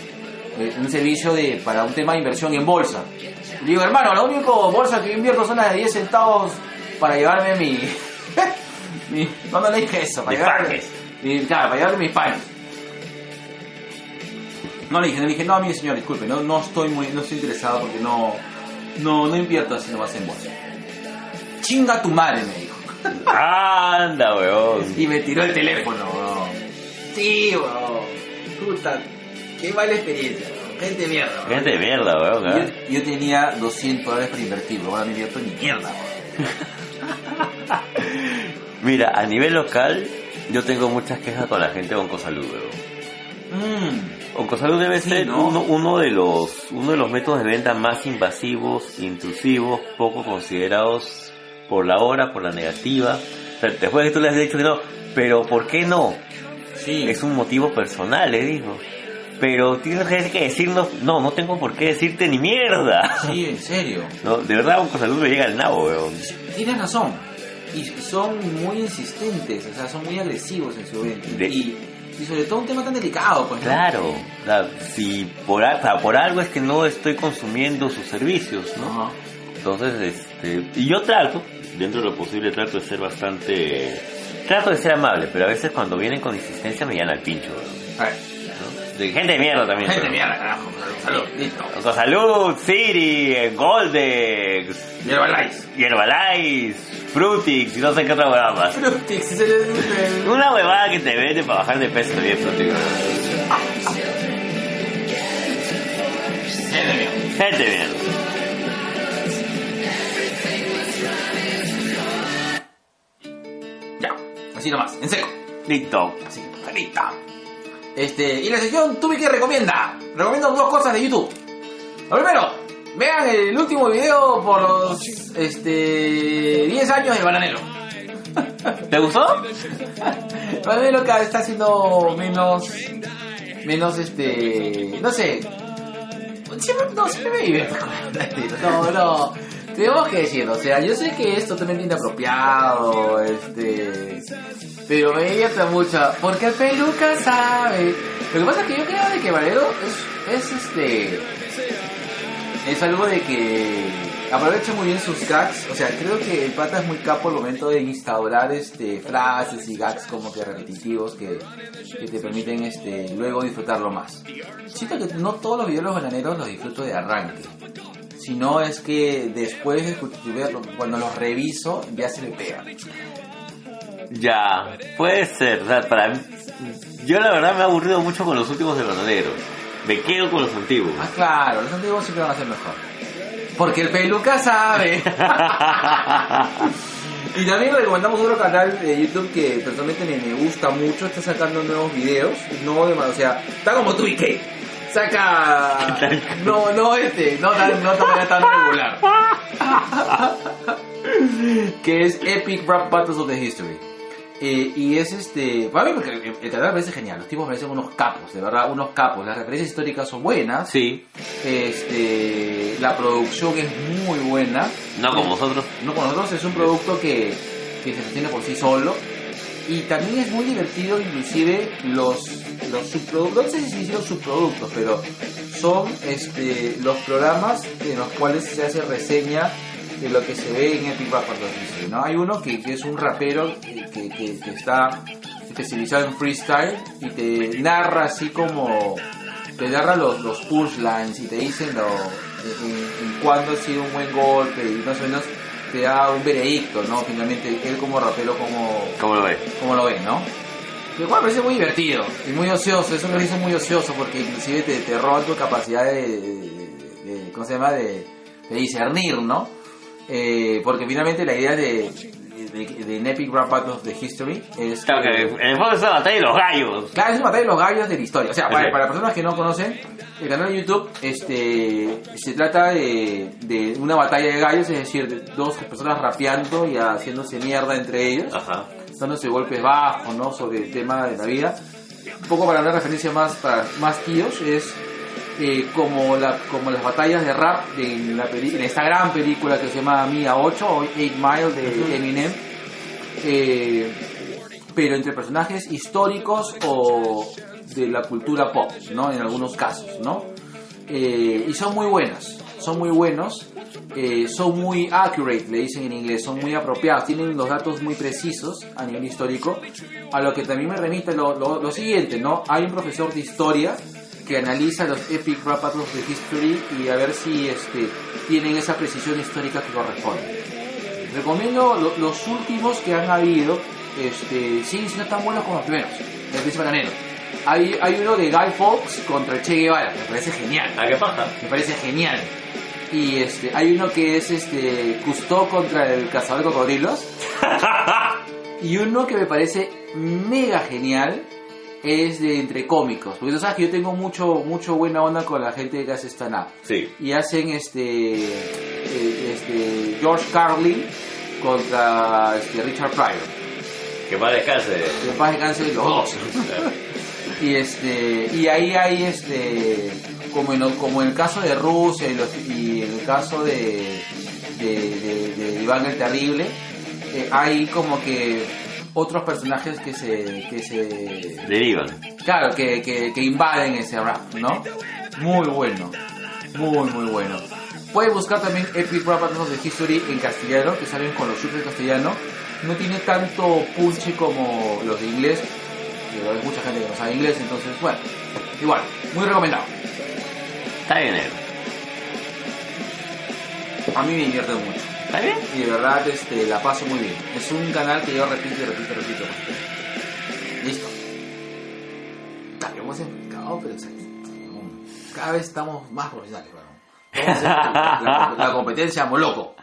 un servicio de para un tema de inversión en bolsa. Y digo, hermano, la única bolsa que yo invierto son las de 10 centavos para llevarme mi... mi le dije eso, para Mis llevarme... panes. mi- claro, para llevarme mis panes. No le dije, no le dije, no, mire señor, disculpe, no, no estoy muy, no estoy interesado porque no, no, no invierto así nomás en bolsa. Chinga tu madre, me dijo. Anda, weón. Y me tiró el teléfono, weón. Sí, weón. Puta, qué mala experiencia, weón. Gente de mierda, weón. Gente de mierda, weón. ¿ah? Yo, yo tenía 200 dólares para invertir, ahora no invierto ni mierda, weón. Mira, a nivel local, yo tengo muchas quejas con la gente de Oncosalud, weón. Mm, Oncosalud debe Sí, ser ¿no? uno, uno de los uno de los métodos de venta más invasivos, intrusivos, poco considerados por la hora, por la negativa. O sea, después de que tú le has dicho que no, pero ¿por qué no? sí. Es un motivo personal, le digo. Pero tienes que decirnos, no, no tengo por qué decirte ni mierda. Sí, en serio. No, de verdad, Oncosalud me llega al nabo, weón. Tienes razón. Y son muy insistentes, o sea, son muy agresivos en su venta. De- Y, y sobre todo un tema tan delicado, pues. ¿no? Claro, si por, por algo es que no estoy consumiendo sus servicios, ¿no? Entonces, este, y yo trato, dentro de lo posible, trato de ser bastante, trato de ser amable, pero a veces cuando vienen con insistencia me llenan al pincho, weón, A ver, ¿no? de gente de mierda también. Gente de mierda, carajo. Salud, listo. Salud, Siri, Goldex, Herbalife. Herbalife, Frutix y no sé qué otra huevada más. Frutix, Una huevada que te vende para bajar de peso también, Frutix. Gente mierda. Gente mierda. Ya, así nomás, en seco. Listo. Así, clarita. Este, y la sección Tubi que recomienda. Recomiendo dos cosas de YouTube. Lo primero, vean el último video por los este 10 años de Bananero. ¿Te gustó? Bananero cada está haciendo menos menos este, no sé. No, siempre me. No, no. Tenemos que decirlo, o sea, yo sé que es totalmente inapropiado, este, pero me divierte mucho, porque el peluca sabe. Lo que pasa es que yo creo de que Valero es, es este, es algo de que aprovecha muy bien sus gags, o sea, creo que el pata es muy capo al momento de instaurar este frases y gags como que repetitivos que, que te permiten este luego disfrutarlo más. Siento que no todos los videos de los bananeros los disfruto de arranque. Si no es que después de escucharlo, cuando los reviso ya se me pega. Ya, puede ser. O sea, para mí, yo la verdad me he aburrido mucho con los últimos de Bananero. Me quedo con los antiguos. Ah, claro, los antiguos siempre van a ser mejor. Porque el peluca sabe. y también recomendamos otro canal de YouTube que personalmente me, me gusta mucho. Está sacando nuevos videos. No de o sea, está como tú y saca. No, no este, no tan, no manera tan regular. que es Epic Rap Battles of the History. Eh, y es este. Para mí, porque el, canal me parece genial. Los tipos me parecen unos capos, de verdad, unos capos. Las referencias históricas son buenas. Sí, Este, la producción es muy buena. no como vosotros. No con nosotros es un producto que, que se sostiene por sí solo. Y también es muy divertido, inclusive los, los subproductos, no sé si se hicieron subproductos, pero son este, los programas en los cuales se hace reseña de lo que se ve en Epic Battles History, ¿no? Hay uno que, que es un rapero que, que- que- está especializado en freestyle y te narra así como te narra los, los punchlines y te dicen lo, en, en cuándo ha sido un buen golpe y más o menos te da un veredicto, ¿no? Finalmente, él como rapero, como, ¿Cómo lo ves? como lo ve, ¿no? Lo cual me parece muy divertido y muy ocioso, eso me hizo muy ocioso porque inclusive te, te roba tu capacidad de, de- de- ¿cómo se llama?, de, de discernir, ¿no? Eh, porque finalmente la idea de, de, Epic Rap Battle of the History es Claro que en el fondo es la batalla de los gallos. Claro, es una batalla de los gallos de la historia. O sea, para, para personas que no conocen, el canal de YouTube este, se trata de, de una batalla de gallos, es decir, de dos personas rapeando y haciéndose mierda entre ellos, Ajá. dándose golpes bajos, ¿no? Sobre el tema de la vida. Un poco para una referencia más, para más tíos, es eh, como, la, como las batallas de rap de, en, la peli- en esta gran película que se llama Mia 8 o 8 Mile de Eminem. Eh, pero entre personajes históricos o de la cultura pop, ¿no? En algunos casos, ¿no? Eh, y son muy buenas, son muy buenos, eh, son muy accurate, le dicen en inglés, son muy apropiados, tienen los datos muy precisos a nivel histórico, a lo que también me remite lo, lo- lo siguiente, ¿no? Hay un profesor de historia que analiza los epic rap battles de history y a ver si este, tienen esa precisión histórica que corresponde. Recomiendo lo- los últimos que han habido, este, siguen siendo tan buenos como los primeros, el príncipe bananero. Hay, hay uno de Guy Fawkes contra Che Guevara, me parece genial, ¿A qué pasa? me parece genial. Y este, hay uno que es este, Cousteau contra el cazador de cocodrilos. y uno que me parece mega genial es de entre cómicos. Porque tú sabes que yo tengo mucho, mucho buena onda con la gente que hace stand-up Sí. y hacen este, eh, este George Carlin contra este, Richard Pryor. Que más descanse. Que paz descanse los dos. y este y ahí hay este como en, como en el caso de Rusia y, los- y en el caso de de, de- de Iván el Terrible eh, hay como que otros personajes que se que se Derivan. Claro, que, que, que invaden ese rap, ¿no? Muy bueno, muy, muy bueno. Puedes buscar también Epic Rap Battles the History en castellano, que salen con los subs en castellano. No tiene tanto punche como los de inglés, pero hay mucha gente que no sabe inglés, entonces, bueno, igual, muy recomendado. Está bien. A mí me divierte mucho. ¿Está bien? Y de verdad este, la paso muy bien. Es un canal que yo repito y repito, repito, repito. Listo. Claro, hemos explicado, pero exactito. Cada vez estamos más profesionales, weón. Vamos a hacer la, la competencia moloco.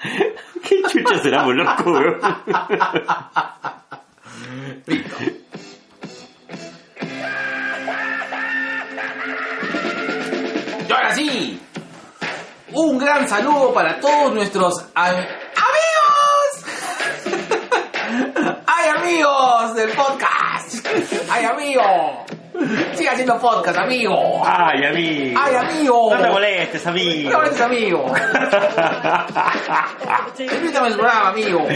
¿Qué chucha será loco, weón? Listo. Un gran saludo para todos nuestros a- amigos. ¡Ay, amigos del podcast! ¡Ay, amigo! Siga haciendo podcast, amigo. Ay, amigo. ¡Ay, amigo! No te molestes, amigo. No eres amigo. Invítame a su programa, amigo.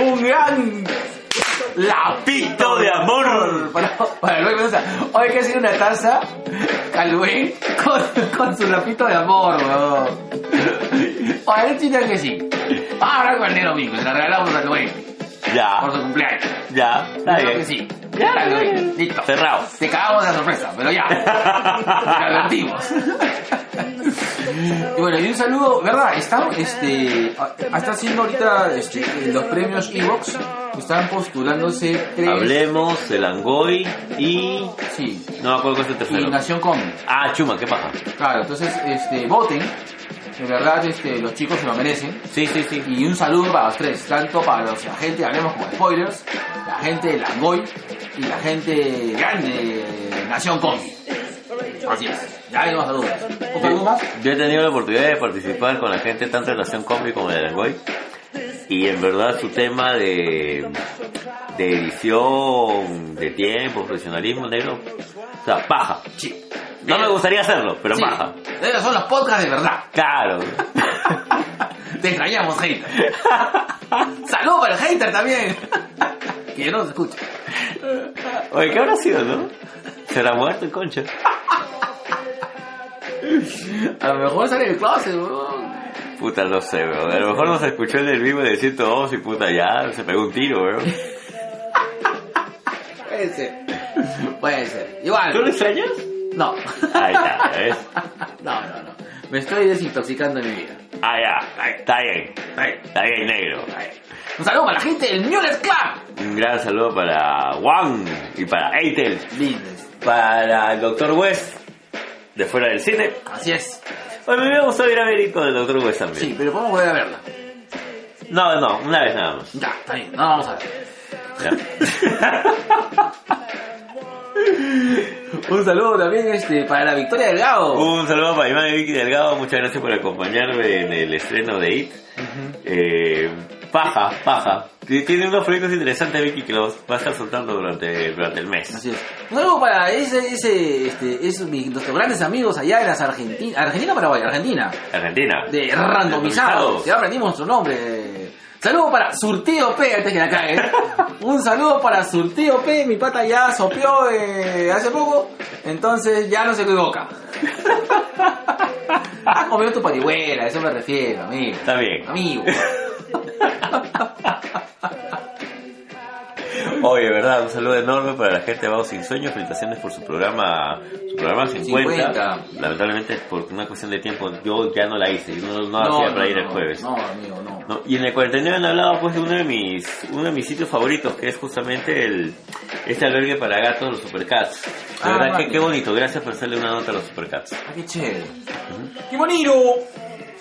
Un gran lapito de amor. Para, para Luis Mendoza. Hoy que hacer una taza Calvé con, con su lapito de amor, weón. Oye, él que sí. Vamos a hablar con el negro amigo, se la regalamos a Luis Ya, por su cumpleaños. ya. Está bien. que sí. Ya. Listo. Cerrado. Te cagamos de la sorpresa, pero ya. Te advertimos. Y bueno, y un saludo, ¿verdad? Están, este, a- está haciendo ahorita este, los premios Evox. Están postulándose tres. Hablemos, el Angoy y... Sí. No me acuerdo cuál es el Y tercero. Nación Comic. Ah, Chuma, ¿qué pasa? Claro, entonces, este, voten. De verdad, este, los chicos se lo merecen. Sí, sí, sí. Y un saludo para los tres, tanto para los, la gente, hablemos como spoilers, la gente de Langoy y la gente grande de Nación Comic. Así es, ya hay más saludos. ¿Un saludo más? Yo he tenido la oportunidad de participar con la gente tanto de Nación Combi como de Langoy. Y en verdad su tema de, de edición, de tiempo, profesionalismo negro, o sea, baja. Sí. No me gustaría hacerlo, pero Sí. baja. Esos son los podcasts de verdad. Claro. Te extrañamos, hater. Saludos para el hater también. que no nos escucha. Oye, ¿qué habrá sido, no? ¿Será muerto el concha? A lo mejor sale del closet, weón. Puta, no sé, weón. A lo mejor nos escuchó en el vivo de 102 y puta, ya se pegó un tiro, weón. Puede ser. Puede ser. Igual. ¿Tú lo extrañas? No. Ahí está, ¿ves? No, no, no. Me estoy desintoxicando en mi vida. Ah, ya, está bien. Está bien, negro. Un saludo para la gente del Mules Club. Un gran saludo para Juan y para Eitel, Business. para el Dr. West, de fuera del cine. Así es. Bueno, me hubiera gustado ir a ver Ico del Dr. West también. Sí, pero podemos volver a verla. No, no, una vez nada más. Ya, está bien. No vamos a ver. Ya. Un saludo también este, para la Victoria Delgado. Un saludo para Iván y Vicky Delgado, muchas gracias por acompañarme en el estreno de IT. Eh, paja, paja. Tiene unos proyectos interesantes Vicky que los va a estar soltando durante, durante el mes. Así es. Un saludo para ese, ese, este, esos mis, nuestros grandes amigos allá en las Argentinas. Argentina, Paraguay, Argentina. Argentina. De randomizados. Ya aprendimos nuestro nombre. Saludo para Surtido P, antes que la cague. Un saludo para Surtido P, mi pata ya sopió eh, hace poco, entonces ya no se equivoca. Ah, comió tu parihuela, a eso me refiero, amigo. Está bien. Amigo. Oye, verdad, un saludo enorme para la gente de Vagos Sin Sueños. Felicitaciones por su programa, su programa 50. 50. Lamentablemente, por una cuestión de tiempo, yo ya no la hice. Yo no, no hacía para ir el no, jueves. No, amigo, no. No, y en el 49 han hablado pues de uno de mis uno de mis sitios favoritos que es justamente el este albergue para gatos los supercats. La Ah, verdad que qué bonito, gracias por hacerle una nota a los supercats. Ah, qué chévere. ¡Qué bonito!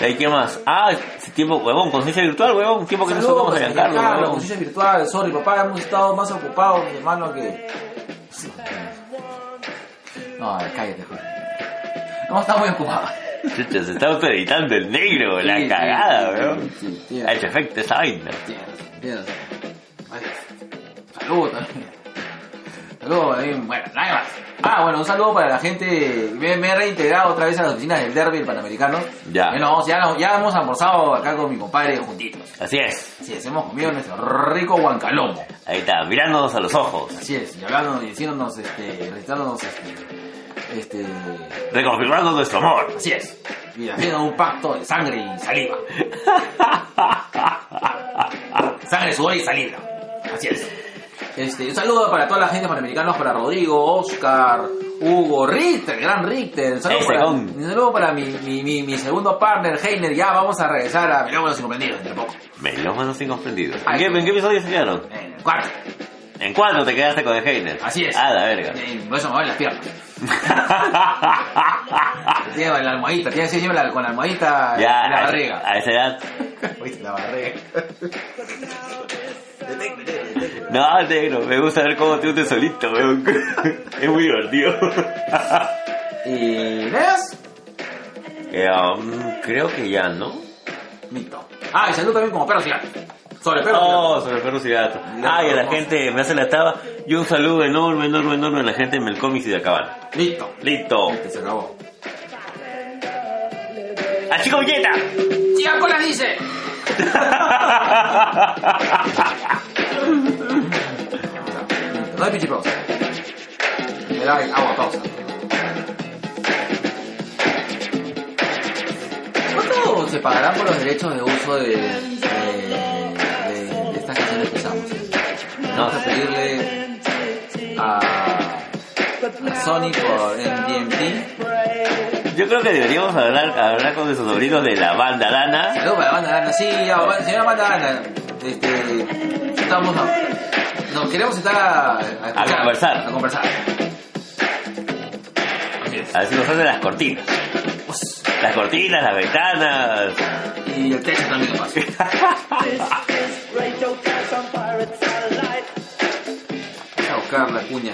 ¿Y qué más? Ah, tiempo, huevón, conciencia virtual, huevón, tiempo que no Saludos tocamos a para Giancarlo, Giancarlo, huevón. conciencia virtual. Sorry, papá, hemos estado más ocupados, mi hermano, que... No, cállate, joder. Hemos estado muy ocupados. Chucha, se está autoeditando el negro, la Sí, sí, cagada, sí, weón. sí, sí, Ha hecho efecto esa vaina. Tienes, tienes. Ay, Saludos también. Saludos también. Bueno, nada más. Ah, bueno, un saludo para la gente. Me, me he reintegrado otra vez a las oficinas del Derby, el Panamericano. Ya. Eh, no, ya, ya hemos almorzado acá con mi compadre juntitos. Así es, Así es, hemos comido nuestro rico guancalomo. ahí está, mirándonos a los ojos, Así es, y hablando y diciéndonos, este, recitándonos, este, este, reconfirmando nuestro amor. así es. Y haciendo un pacto de sangre y saliva. Sangre, sudor y saliva. Así es. Este, un saludo para toda la gente panamericanos, para Rodrigo, Oscar, Hugo, Richter, gran Richter. Un saludo para, un saludo para mi, mi, mi, mi segundo partner, Heiner. Ya vamos a regresar a Melómanos Incomprendidos entre poco. Melómanos incomprendidos. ¿En qué, ¿En qué episodio se quedaron? En el cuarto. ¿En cuánto te quedaste con el Heiner? Así es. Ah, la verga. Por eso me voy las piernas. Tiene la almohadita, tiene que siempre con la almohadita ya, en la barriga. a esa edad. Oíste, la barriga. No, negro, me gusta ver cómo te hundes solito, weón. Es muy divertido. ¿Y Neas? Eh, um, creo que ya, ¿no? Listo. Ah, y salud también como perros y gatos. Sobre perros y Oh, gatos. sobre perros y gatos. Ah, y a la gente me hace la taba. Y un saludo enorme, enorme, enorme a la gente de Melcomics y de Acabal. Listo. Listo. Listo, se acabó. ¡A Chico Villeta! ¡Chica Cola dice! Hay pichipausa. Me da agua pausa. ¿Cuánto se pagarán por los derechos de uso de, de, de- de estas canciones que usamos? Vamos a pedirle a, a Sony por MDMT. Yo creo que deberíamos hablar, hablar con nuestros sobrinos de la banda Dana. Saludos para la banda Ana. Sí, ya, señora banda Ana. Este, estamos a, nos queremos sentar a, a, escuchar, conversar. A conversar. Así es. A ver si nos hacen las cortinas. Pues, Las cortinas, las ventanas. y el techo también paso. Vamos a buscar la cuña.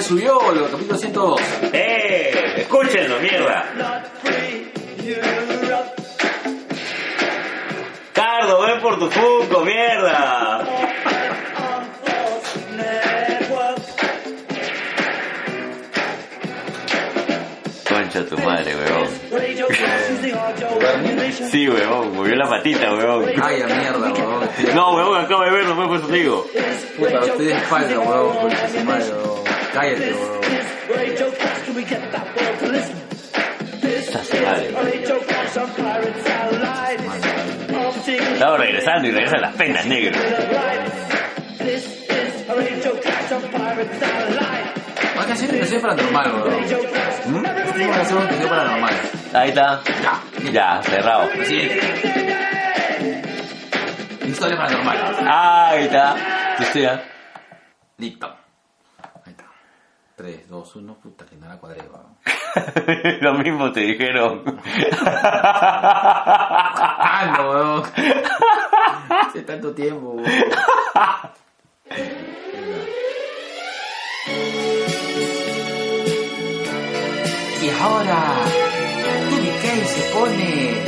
Ya subió el capítulo 102. ¡Eh! ¡Escúchenlo, mierda! Cardo, ven por tu Funko, mierda. Concha tu madre, weón. Sí, weón, movió la patita, weón. Ay, a mierda, weón. No, weón, acabo de verlo, me pues digo. Puta, usted es falta, weón. Concha su madre, weón. Cállate, madre. Estaba regresando y regresan las penas, negro. Hay que hacer una canción paranormal, weón. ¿Mm? Tengo que hacer una canción paranormal. Ahí está. Ya, Ya, cerrado. Siguiente. Historia paranormal. Ahí está. Tu historia. Listo. Ahí está. 3, 2, 1, puta que no la cuadré. Lo mismo te dijeron. Ah, no, weón. Hace tanto tiempo, weón. Y ahora, TVK se pone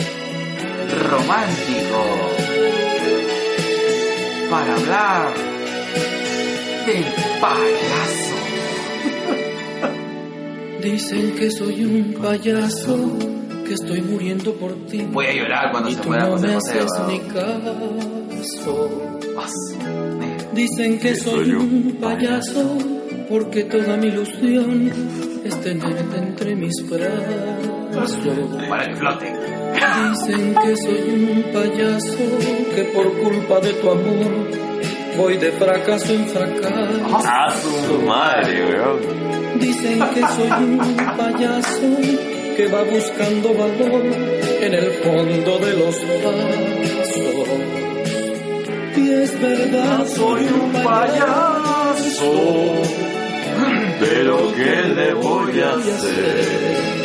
romántico para hablar del payaso. Dicen que soy un payaso, que estoy muriendo por ti. Voy a llorar cuando y se tú muera no José me José, ni caso. Dicen que soy un payaso, porque toda mi ilusión es tenerte entre mis brazos. Para que flote. Dicen que soy un payaso, que por culpa de tu amor voy de fracaso en fracaso. A su madre, weón. Dicen que soy un payaso que va buscando valor en el fondo de los pasos. Y es verdad, soy un payaso. Pero ¿qué le voy a hacer?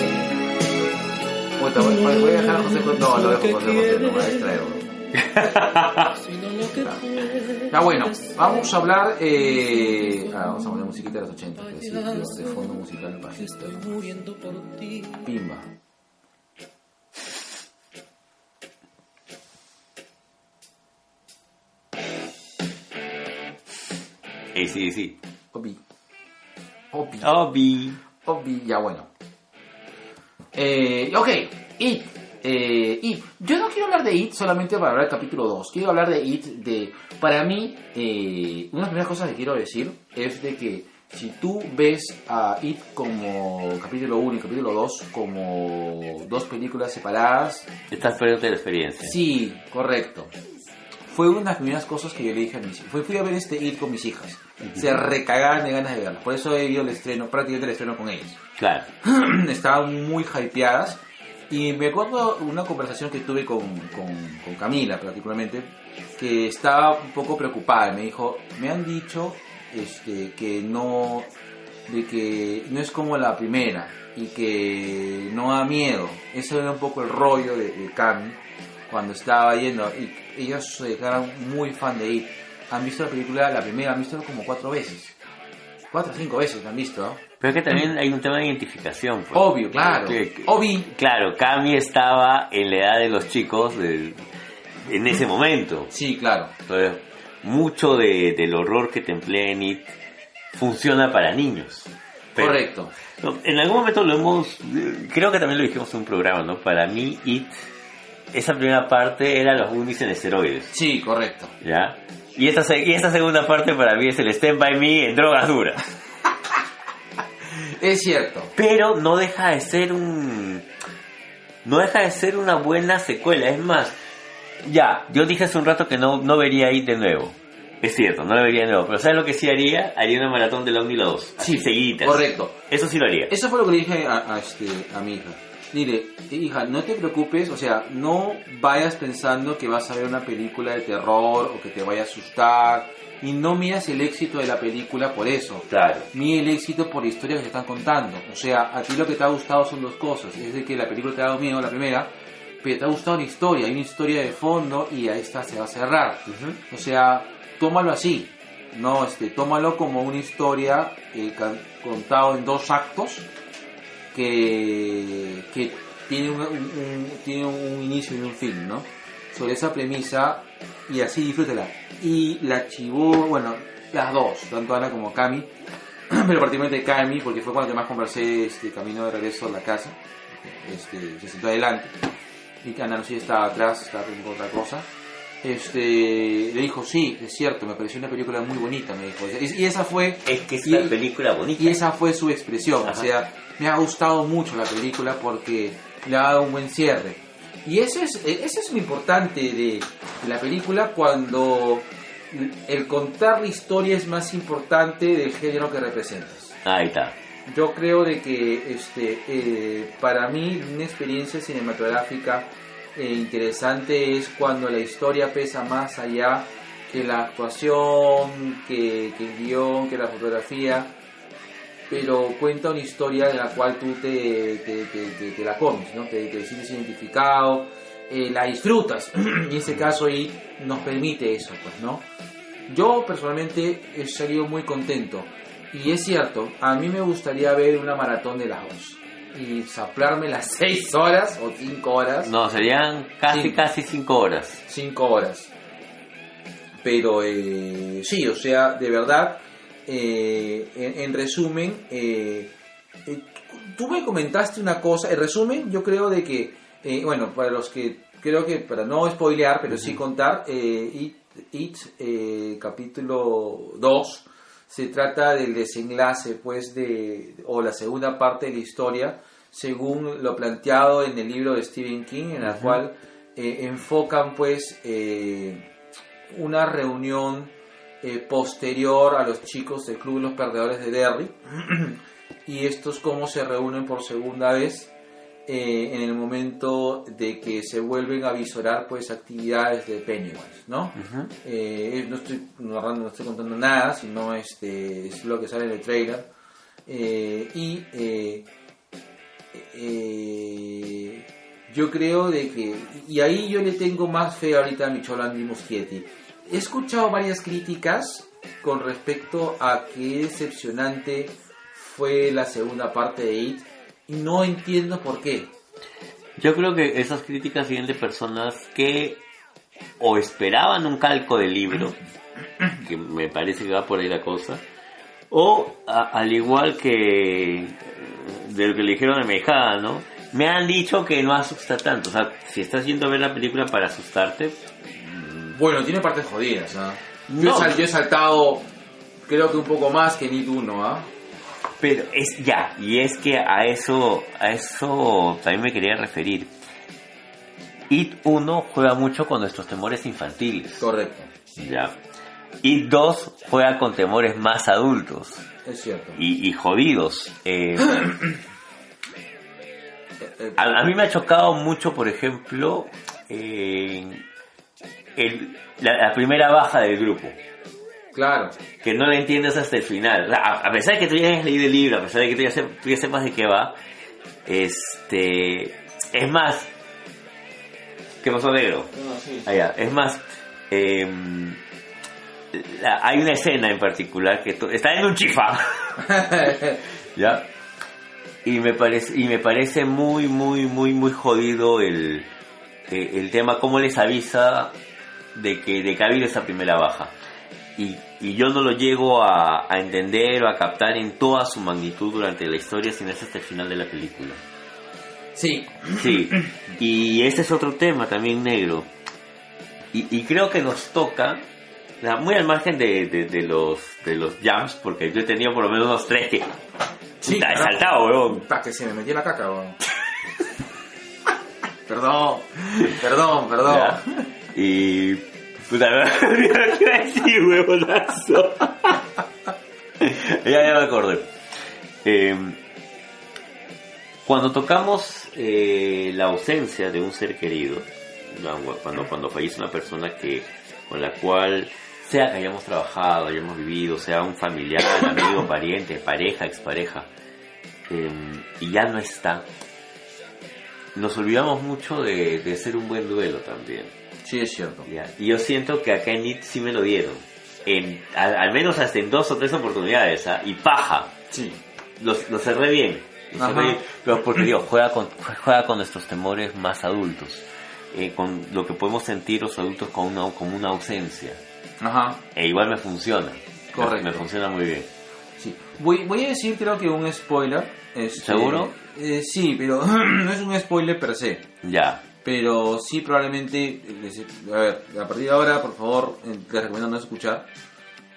Puta, voy, a dejar a José. No, lo dejo José José, no me a distraer. weón. Sino lo que puedes Ya bueno, vamos a hablar. Eh... Ah, vamos a poner musiquita de los 80, que sí, de, fondo musical bajista. Pimba. Eh, sí, sí. Obi. Obi. Obi. Obi, ya bueno. Eh, ok, It. Eh, It. Yo no quiero hablar de It solamente para hablar del capítulo 2. Quiero hablar de It de... Para mí, eh, una de las primeras cosas que quiero decir es de que si tú ves a It como capítulo 1 y capítulo 2 como dos películas separadas, Estás perdiendo la experiencia. sí, correcto. Fue una de las primeras cosas que yo le dije a mis hijas. Fui, fui a ver este It con mis hijas. Se recagaban de ganas de verla. Por eso he ido el estreno, prácticamente el estreno con ellas. Claro. estaban muy hypeadas. Y me acuerdo una conversación que tuve con, con, con Camila, particularmente, que estaba un poco preocupada. Me dijo, me han dicho este, que no, de que no es como la primera y que no da miedo. Ese era un poco el rollo de, de Cami cuando estaba yendo. Y ellos se declaran muy fan de It. Han visto la película, la primera, han visto como cuatro veces. Cuatro o cinco veces la han visto. Pero es que también hay un tema de identificación. pues. Obvio, claro. Que- que- Obvio. Claro, Cami estaba en la edad de los chicos de- en ese momento. Sí, claro. Entonces, mucho de- del horror que te emplea en It funciona para niños. Pero- Correcto. En algún momento lo hemos, creo que también lo dijimos en un programa, ¿no? Para mí, It, esa primera parte era los Goonies en esteroides, Sí, correcto. ¿ya? Y esta, y esta segunda parte para mí es el Stand By Me en drogas duras. Es cierto. Pero no deja de ser un... No deja de ser una buena secuela, es más, ya, yo dije hace un rato que no, no vería It de nuevo. Es cierto, no lo vería de nuevo, pero ¿sabes lo que sí haría? Haría una maratón de la 1 y la 2. Así seguiditas. Correcto. Eso sí lo haría. Eso fue lo que le dije a, a, este, a mi hija. Dile, hija, no te preocupes, o sea, no vayas pensando que vas a ver una película de terror o que te vaya a asustar. Y no miras el éxito de la película por eso. Claro. Mira el éxito por la historia que te están contando. O sea, a ti lo que te ha gustado son dos cosas. Es de que la película te ha dado miedo, la primera, pero te ha gustado la historia. Hay una historia de fondo y a esta se va a cerrar. O sea, tómalo así. No, este, tómalo como una historia eh, contado en dos actos que, que tiene, un, un- un- tiene un inicio y un fin, ¿no? Sobre esa premisa y así disfrútela. Y la chivó, bueno, las dos, tanto Ana como Cami, pero particularmente Cami, porque fue cuando más conversé este camino de regreso a la casa. Este, se sentó adelante y Ana no si estaba atrás, estaba haciendo otra cosa. Este, le dijo, sí, es cierto, me pareció una película muy bonita, me dijo. Y, y esa fue Es que es Y- una película bonita. y esa fue su expresión. O sea, me ha gustado mucho la película porque le ha dado un buen cierre. Y eso es, eso es lo importante de, de la película cuando el contar la historia es más importante del género que representas. Ahí está. Yo creo de que este, eh, para mí una experiencia cinematográfica eh, interesante es cuando la historia pesa más allá que la actuación, que, que el guion, que la fotografía, pero cuenta una historia de la cual tú te, te, te- te- la comes, ¿no? te, te sientes identificado, eh, la disfrutas, y en este caso ahí nos permite eso, pues, ¿no? Yo personalmente he salido muy contento. Y es cierto, a mí me gustaría ver una maratón de las dos. Y saplarme las 6 horas o 5 horas. No, serían casi, Sí. casi cinco horas. 5 horas. Pero eh, sí, o sea, de verdad, eh, en, en resumen, eh, eh, tú me comentaste una cosa, en resumen, yo creo de que, eh, bueno, para los que, creo que para no spoilear, pero sí contar, It, It, capítulo 2, se trata del desenlace, pues, de, o la segunda parte de la historia, según lo planteado en el libro de Stephen King, en la cual eh, enfocan, pues, eh, una reunión eh, posterior a los chicos del Club de los Perdedores de Derry, y estos cómo se reúnen por segunda vez eh, en el momento de que se vuelven a visorar pues actividades de Pennywise, ¿no? Eh, no estoy narrando, no estoy contando nada, sino este es lo que sale en el trailer Eh, y yo creo de que y ahí yo le tengo más fe ahorita a Micholo Andy Muschietti. He escuchado varias críticas con respecto a qué decepcionante fue la segunda parte de It y no entiendo por qué. Yo creo que esas críticas vienen de personas que o esperaban un calco del libro, que me parece que va por ahí la cosa, o a- al igual que eh, de lo que le dijeron a Mejada, ¿no? Me han dicho que no asusta tanto. O sea, si estás yendo a ver la película para asustarte, Bueno, tiene partes jodidas. ¿ah? Yo, No. sal- yo he saltado creo que un poco más que Need 1, ¿ah? Pero es ya, y es que a eso, a eso también me quería referir. It 1 juega mucho con nuestros temores infantiles. Correcto, Ya. It 2 juega con temores más adultos es cierto. y, y jodidos. Eh, Eh, eh, a, a mí me ha chocado mucho, por ejemplo, eh, el- la, la primera baja del grupo. claro, que no la entiendes hasta el final. A, a pesar de que tú ya hayas leído el libro, a pesar de que tú ya, sep- tú ya sepas de qué va, este, es más, ¿qué pasó negro? Allá, es más, em, la- hay una escena en particular que está en un chifa, ¿ya? Y me parece, y me parece muy, muy, muy, muy jodido el, el tema, cómo les avisa de que, de que ha habido esa primera baja. Y, y yo no lo llego a, a entender o a captar en toda su magnitud durante la historia, sino es hasta el final de la película. sí, Sí, y ese es otro tema también negro. Y, y creo que nos toca, muy al margen de, de, de los de los jumps, porque yo he tenido por lo menos unos tres que... Sí, puta, he saltado, weón. Pa, que se me metió la caca, weón. perdón, perdón, perdón. Ya. Y... Puta, no iba a decir, huevonazo. ya, ya me acordé. Eh, cuando tocamos eh, la ausencia de un ser querido, cuando, cuando fallece una persona que con la cual sea que hayamos trabajado, hayamos vivido, sea un familiar, amigo, pariente, pareja, expareja, eh, y ya no está, nos olvidamos mucho de, de ser un buen duelo también. Sí, es cierto. Ya, Y yo siento que acá en IT sí me lo dieron. En, al, al menos hasta en dos o tres oportunidades, ¿ah? Y paja. Sí, Los, los cerré bien. Cerré bien. Pero porque digo, juega con, juega con nuestros temores más adultos. Eh, con lo que podemos sentir los adultos como una, como una ausencia. ajá, E igual me funciona. Correcto. Me, me funciona muy bien. sí. Voy, voy a decir, creo que un spoiler. este, ¿Seguro? eh, sí, pero no es un spoiler per se. Ya. Pero sí, probablemente. A ver, a partir de ahora, por favor, eh, les recomiendo no escuchar.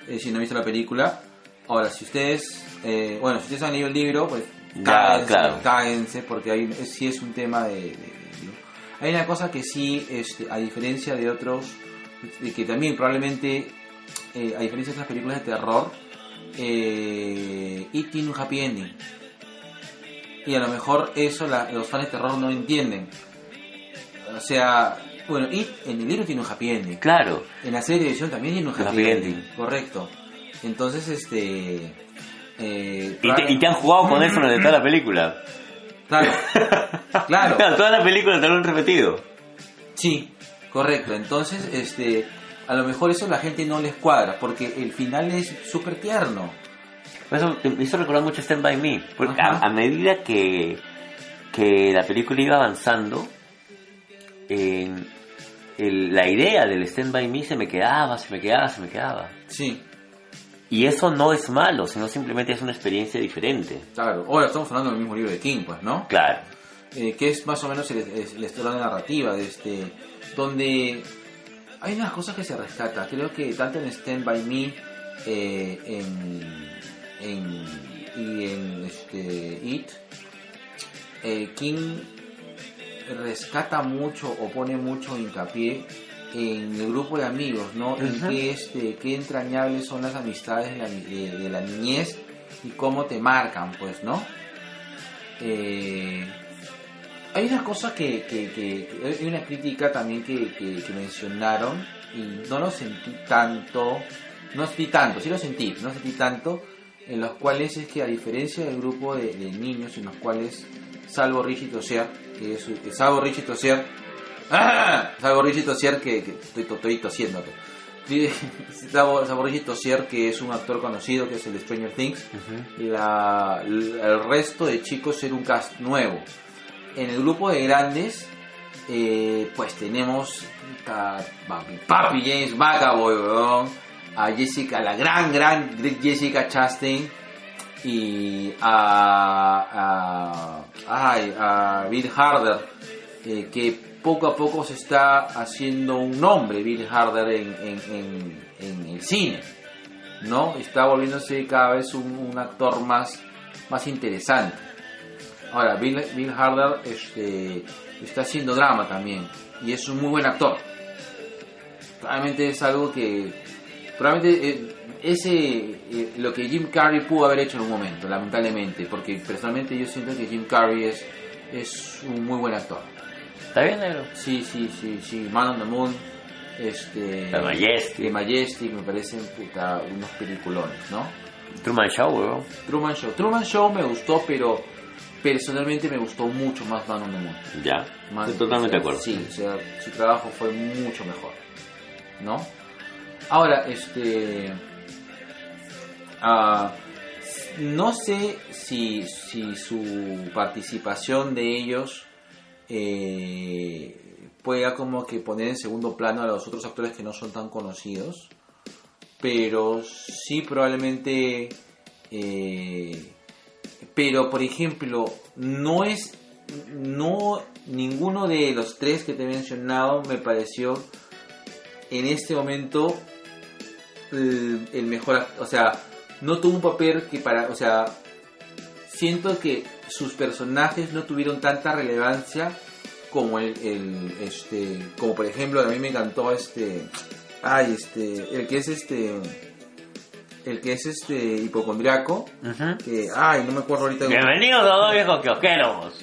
eh, si no han visto la película. Ahora, si ustedes. eh, bueno, si ustedes han leído el libro, pues. Cáguense, claro. cáguense, porque hay, sí es un tema de. de- de- hay una cosa que sí, este, a diferencia de otros. De que también probablemente. eh, a diferencia de otras películas de terror. Eh, y tiene un happy ending. Y a lo mejor eso la- los fans de terror no entienden. O sea, bueno, It en el libro tiene un happy ending. Claro. En la serie de televisión también tiene un happy, happy ending. ending. Correcto. Entonces, este. eh, Y te, y te han jugado con eso durante toda la película. Claro, claro, Claro, toda la película te lo han repetido. sí, correcto. Entonces, este. A lo mejor eso la gente no les cuadra, porque el final es súper tierno. Eso me hizo recordar mucho Stand By Me. Porque a, a medida que, que la película iba avanzando, el- la idea del Stand By Me se me quedaba, se me quedaba, se me quedaba. Sí, Y eso no es malo, sino simplemente es una experiencia diferente. claro. Ahora estamos hablando del mismo libro de King, pues, ¿no? Claro. eh, que es más o menos el, la historia narrativa de este donde hay unas cosas que se rescata creo que tanto en Stand by Me eh, en, en y en este It eh, King rescata mucho o pone mucho hincapié en el grupo de amigos, ¿no? En qué, este, qué entrañables son las amistades de la, de- de la niñez y cómo te marcan, pues, ¿no? Eh, hay una cosa que, que- que- que- hay una crítica también que, mencionaron y no lo sentí tanto, no sentí tanto, sí lo sentí, no sentí tanto, en los cuales es que a diferencia del grupo de, de niños en los cuales, salvo Richie Tossier, que es, que Richie Tossier, ¡ah! salvo Richie Tossier que, que estoy, estoy tosiendo, salvo, salvo Richie Tossier que es un actor conocido que es el de Stranger Things, la, el resto de chicos era un cast nuevo. En el grupo de grandes, eh, pues tenemos a papi, papi James McAvoy, a Jessica, la gran, gran Jessica Chastain y a, ay, a Bill Harder, eh, que poco a poco se está haciendo un nombre, Bill Harder, en, en, en, el cine. ¿no? Está volviéndose cada vez un, actor más, más interesante. Ahora, Bill, Bill Harder este, está haciendo drama también y es un muy buen actor. Realmente es algo que probablemente eh, ese eh, lo que Jim Carrey pudo haber hecho en un momento, lamentablemente, porque personalmente yo siento que Jim Carrey es es un muy buen actor. ¿Está bien, negro? Sí, sí, sí, sí. Man on the Moon, este, The Majestic. The Majestic me parecen puta, unos peliculones, ¿no? Truman Show, weón. Truman Show. Truman Show me gustó, pero personalmente me gustó mucho más Man on the Moon. Ya. Estoy totalmente de o sea, acuerdo. Sí, o sea, su trabajo fue mucho mejor, ¿no? Ahora, este... ah, no sé si, si su participación de ellos eh, pueda como que poner en segundo plano a los otros actores que no son tan conocidos, pero sí probablemente... eh, pero por ejemplo no es no ninguno de los tres que te he mencionado me pareció en este momento el, el mejor o sea no tuvo un papel que para o sea siento que sus personajes no tuvieron tanta relevancia como el, el, este como por ejemplo a mí me encantó este ay este el que es este el que es este hipocondriaco Ujú. que ay no me acuerdo ahorita Bienvenidos a dos viejos kiosqueros.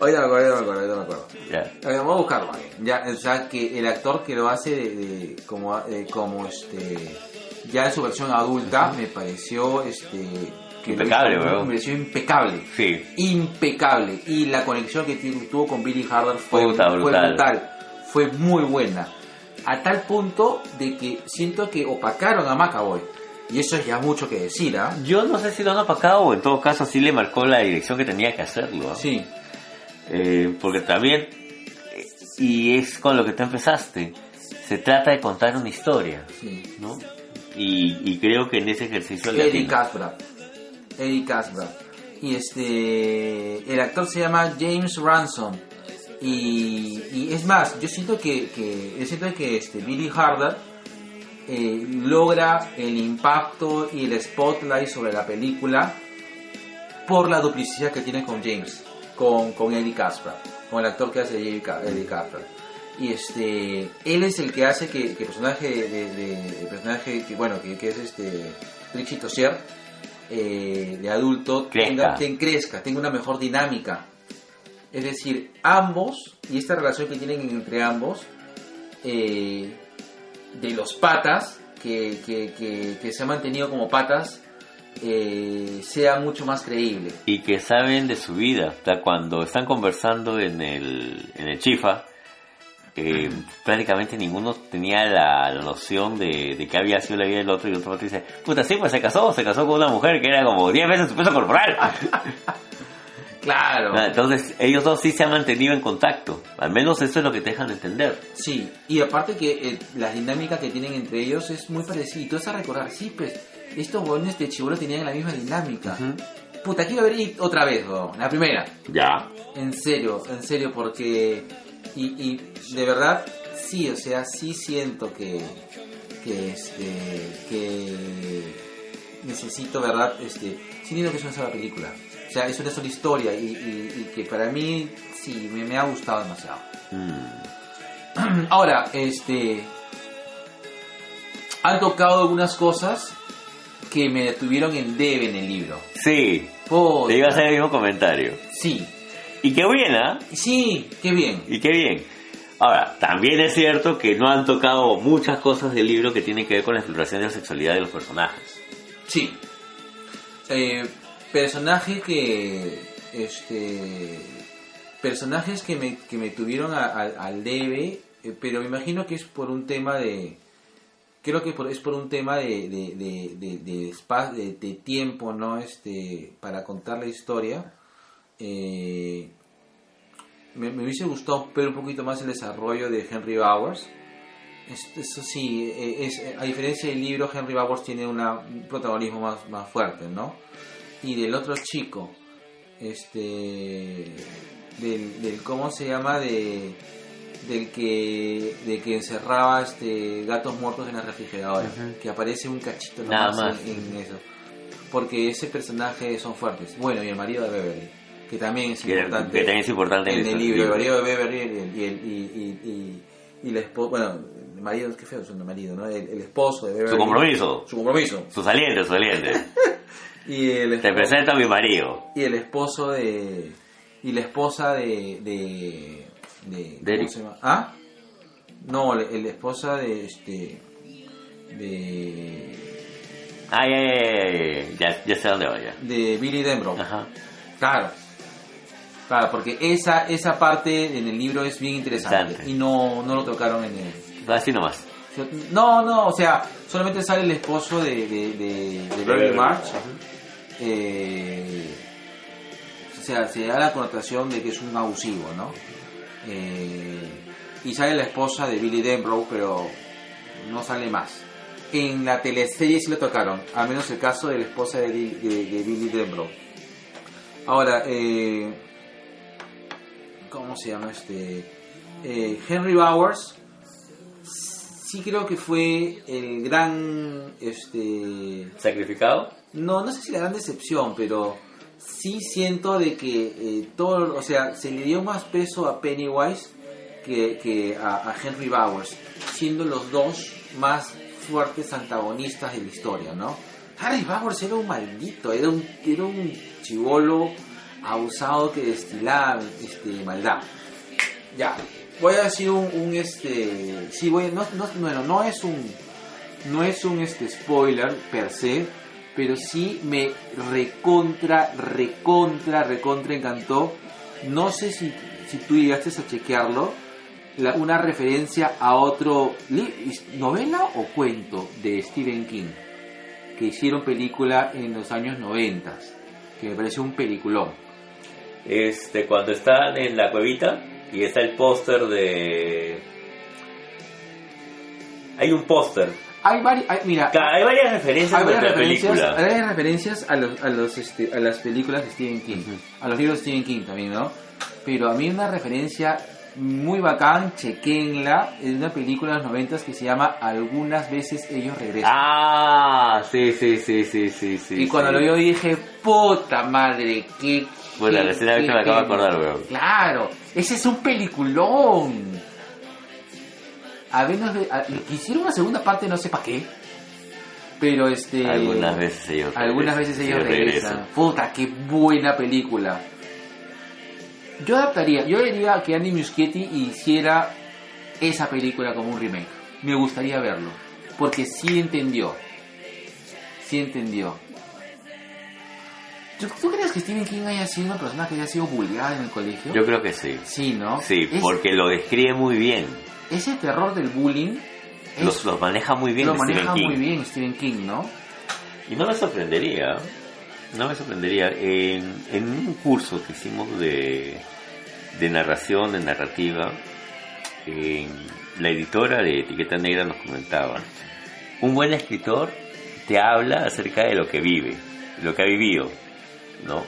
ahorita me acuerdo ahorita me acuerdo ahorita me acuerdo ver, vamos a buscarlo ya o sea que el actor que lo hace de, de- como eh, como este ya en su versión adulta me pareció este que Impecable, hizo- weón. me pareció impecable Sí. impecable y la conexión que tu- tuvo con Billy Harder fue, Puta, fue brutal. brutal fue muy buena a tal punto de que siento que opacaron a McAvoy y eso es ya mucho que decir ¿ah? Yo no sé si lo han apacado o en todo caso sí le marcó la dirección que tenía que hacerlo. ¿ah? sí Eh, porque también, eh, y es con lo que tú empezaste, se trata de contar una historia, sí ¿no? Y, y creo que en ese ejercicio Eric. Asbra Eric Asbra y este el actor se llama James Ransom y, y es más yo siento que, que yo siento que este Billy Harder eh, logra el impacto y el spotlight sobre la película por la duplicidad que tiene con James, con, con Eddie Caspar, con el actor que hace Eddie Ca- Eddie Caspar. Y este, él es el que hace que, que el personaje de, de- el personaje que bueno que, que es este Richie Tozier eh, de adulto Crezca. tenga, ten- crezca, tenga una mejor dinámica. Es decir, ambos y esta relación que tienen entre ambos eh, de los patas que, que, se ha mantenido como patas eh, sea mucho más creíble. Y que saben de su vida. O sea, cuando están conversando en el, en el Chifa, prácticamente ninguno tenía la, la noción de, de que había sido la vida del otro y el otro dice, puta, sí, pues se casó, se casó con una mujer que era como 10 veces su peso corporal. Claro. Ah, Entonces, ellos dos sí se han mantenido en contacto. Al menos eso es lo que te dejan de entender. Sí, y aparte que eh, la dinámica que tienen entre ellos es muy parecida. Y tú vas a recordar, sí, pues, estos bones de chivolo tenían la misma dinámica. Puta, quiero ver otra vez, weón, la primera. Ya. En serio, en serio, porque. Y, y de verdad, sí, o sea, sí siento que. Que este. Que. Necesito, ¿verdad? Este. Digo que es una sola película. O sea, es una sola historia y, y- y que para mí, sí, me, me ha gustado demasiado. Mm. Ahora, este. Han tocado algunas cosas que me detuvieron en debe en el libro. Sí, Puta, te iba a hacer el mismo comentario. Sí, Y qué bien, ¿ah? sí, qué bien. Y qué bien. Ahora, también es cierto que no han tocado muchas cosas del libro que tienen que ver con la exploración de la sexualidad de los personajes. Sí. Eh, personaje que. Este. Personajes que me, que me tuvieron a- a- al debe, eh, pero me imagino que es por un tema de. Creo que por- es por un tema de, de, de, de, de- de tiempo, ¿no? Este, para contar la historia. Eh, me, me hubiese gustado ver un poquito más el desarrollo de Henry Bowers. Es- Eso sí, eh, es, a diferencia del libro, Henry Bowers tiene una, un protagonismo más, más fuerte, ¿no? Y del otro chico, este, del, del ¿cómo se llama? De, del que de que encerraba este gatos muertos en la refrigeradora, que aparece un cachito Nada más. En, en eso. Porque ese personaje son fuertes. Bueno, y el marido de Beverly, que también es Que, importante. que también es importante en el libro, el marido de Beverly y el, y, y, y, la esposa, bueno, el marido, qué feo es un marido, ¿no? El, el esposo de Beverly. Su compromiso. Su compromiso. Su saliente, su saliente. Y el, Te esposo- presento a mi marido. y el esposo de y la esposa de de, de. ¿cómo se llama? ¿Ah? No, el, el esposa de este de Ay, ay, ay, ay, ya, ya sé dónde va ya. de Billy Denbrough. Ajá. Claro. Claro, porque esa esa parte en el libro es bien interesante y no no lo tocaron en el Así nomás. no, no, o sea, solamente sale el esposo de, de, de, de Beverly March. Eh, o sea, se da la connotación de que es un abusivo, ¿no? Eh, y sale la esposa de Billy Denbrough, pero no sale más. En la teleserie sí lo tocaron, al menos el caso de la esposa de- de Billy Denbrough. Ahora, eh, ¿cómo se llama este? Eh, Henry Bowers sí creo que fue el gran este ¿Sacrificado? no no sé si la gran decepción pero sí siento de que eh, todo o sea se le dio más peso a Pennywise que, que a, a Henry Bowers siendo los dos más fuertes antagonistas de la historia no Henry Bowers era un maldito era un era un chivolo abusado que destilaba este maldad. Ya voy a decir un, este sí voy no, no bueno no es un no es un este spoiler per se pero sí me recontra recontra recontra encantó. No sé si, si tú llegaste a chequearlo la- una referencia a otro novela o cuento de Stephen King que hicieron película en los años 90 que me pareció un peliculón Este, cuando están en la cuevita y está el póster de... Hay un póster. hay varios mira Claro, Hay varias referencias hay varias la referencias, película. hay varias referencias a, los, a, los, este, a las películas de Stephen King, a los libros de Stephen King también, ¿no? Pero a mí una referencia muy bacán, chequenla, es una película de los noventas que se llama Algunas veces ellos regresan. Ah, sí, sí, sí, sí, sí, sí. y cuando sí. lo vio dije, puta madre, qué... Bueno, qué- recién ahorita qué me acabo de peli". acordar, weón. Claro, ese es un peliculón. A menos de, a- quisieron una segunda parte, no sé para qué. Pero este... Algunas veces ellos Algunas regresan, veces ellos sí, regresan. Puta, qué buena película. Yo adaptaría, yo diría que Andy Muschietti hiciera esa película como un remake. Me gustaría verlo. Porque sí entendió. Sí entendió. ¿Tú, tú crees que Stephen King haya sido una persona que haya sido vulgar en el colegio? Yo creo que sí. Sí, ¿no? Sí, Es- porque lo describe muy bien. Ese terror del bullying es- Los, los maneja muy bien lo Stephen maneja King. muy bien Stephen King, ¿no? Y no me sorprendería, no me sorprendería. En, en un curso que hicimos de, de narración, de narrativa, en- la editora de Etiqueta Negra nos comentaba, un buen escritor te habla acerca de lo que vive, lo que ha vivido, ¿no?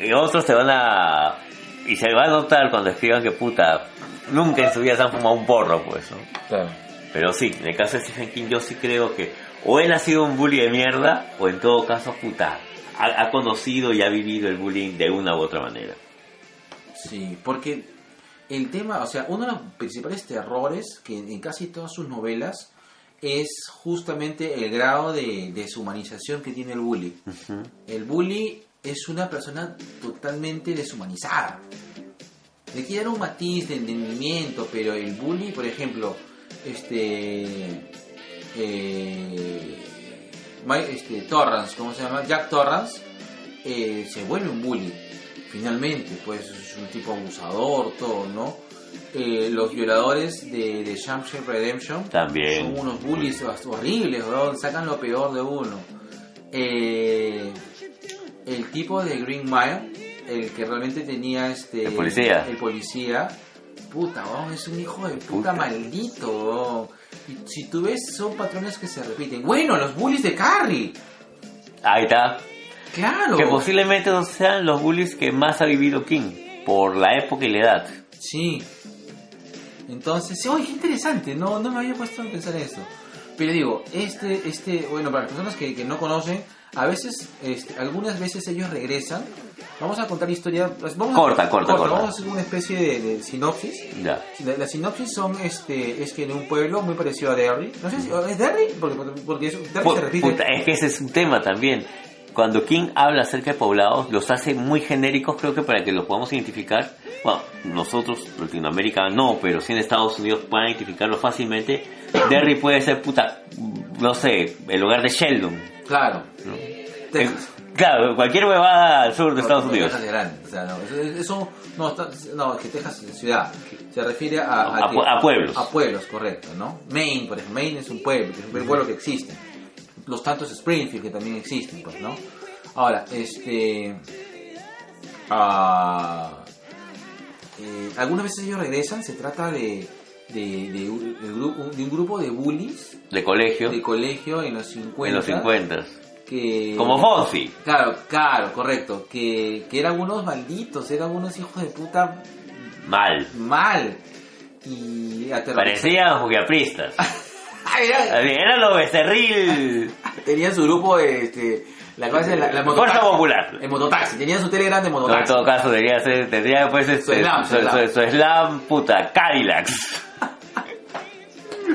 Y otros te van a... Y se va a notar cuando escriban que puta, nunca en su vida se han fumado un porro, pues, ¿no? Claro. Pero sí, en el caso de Stephen King yo sí creo que o él ha sido un bully de mierda o en todo caso, puta, ha, ha conocido y ha vivido el bullying de una u otra manera. Sí, porque el tema, o sea, uno de los principales terrores que en casi todas sus novelas es justamente el grado de deshumanización que tiene el bully. El bully es una persona totalmente deshumanizada. Le quiere dar un matiz de entendimiento, pero el bully, por ejemplo, este, eh, este Torrance, ¿cómo se llama? Jack Torrance, eh, se vuelve un bully, finalmente, pues es un tipo abusador, todo, ¿no? Eh, los violadores de, de Shawshank Redemption También. son unos bullies horribles, weón, sacan lo peor de uno. Eh, el tipo de Green Mile, el que realmente tenía este... El policía. El policía, puta, weón, es un hijo de puta, Puta. maldito. Y si tú ves, son patrones que se repiten. Bueno, los bullies de Carrie, Ahí está. claro. Que posiblemente no sean los bullies que más ha vivido King por la época y la edad. Sí. Entonces, sí, oye, qué interesante, no, no me había puesto a pensar eso. Pero digo, este, este, bueno, para las personas que, que no conocen, a veces, este, algunas veces ellos regresan. Vamos a contar historia. Vamos a- Corta, corta, corta. Vamos a hacer una especie de, de sinopsis. Ya. La, la sinopsis son, este, es que en un pueblo muy parecido a Derry. No sé si es Derry, porque, porque es, Derry se repite. puta, es que ese es un tema también. Cuando King habla acerca de poblados, los hace muy genéricos, creo que para que los podamos identificar. Bueno, nosotros, Latinoamérica, no, pero sí en Estados Unidos puedan identificarlo fácilmente. Derry puede ser, puta, no sé, el lugar de Sheldon. Claro. ¿no? Texas. Claro, cualquier huevada al sur de Estados Unidos. Texas es grande, o sea, no, eso, no, está- no, es que Texas es ciudad, se refiere a, A que- pu- a pueblos. A pueblos, correcto, ¿no? Maine, por ejemplo, Maine es un pueblo, es un pueblo que existe. Los tantos Springfield que también existen, pues, ¿no? Ahora, este... ah, eh, algunas veces ellos regresan, se trata de, de, de un, de de un grupo de bullies De colegio, de colegio en los 50. en los 50. Que, Como Fonsi. Claro, claro, correcto. Que, que eran unos malditos, eran unos hijos de puta Mal. mal. Y. Parecían jugueapristas. Ay, ay, Era lo becerril. Tenían su grupo, este, la cosa es la, la Fuerza mototaxi. Popular. El mototaxi, tenían su telegram de No, en mototaxi. todo caso, tendría, ser, tendría pues este, Su slam, su su, slam. su- su slam, puta, Cadillacs.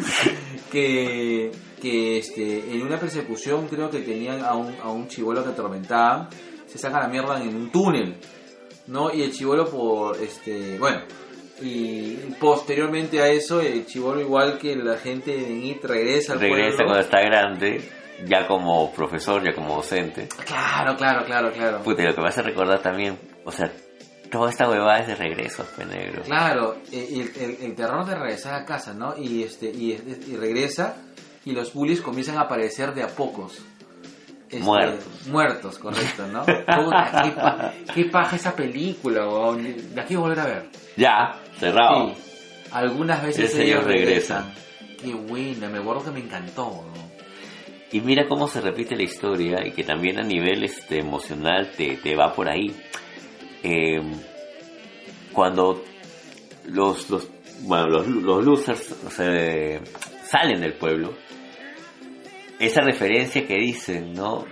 que, que este, en una persecución creo que tenían a un, a un chivolo que atormentaban, se sacan la mierda en un túnel, ¿no? Y el chivolo por, este, bueno, y posteriormente a eso el chivolo igual que la gente de IT regresa al Regresa pueblo. cuando está grande, ya como profesor, ya como docente. Claro, claro, claro, claro. Puta, y lo que me hace recordar también, o sea, toda esta huevada es de regreso, pues negro. Claro, el, el- el terror de regresar a casa, ¿no? Y, este, y, y regresa y los bullies comienzan a aparecer de a pocos. Este, Muertos. Muertos, correcto, ¿no? Puta, qué, pa- qué paja esa película, weón. La quiero volver a ver. Ya, cerrado. Sí. Algunas veces ellos ellos regresan. regresan. Qué buena, me acuerdo que me encantó, weón. Y mira cómo se repite la historia y que también a nivel este, emocional te, te va por ahí. Eh, cuando los, los, bueno, los, los losers o sea, salen del pueblo, esa referencia que dicen, ¿no?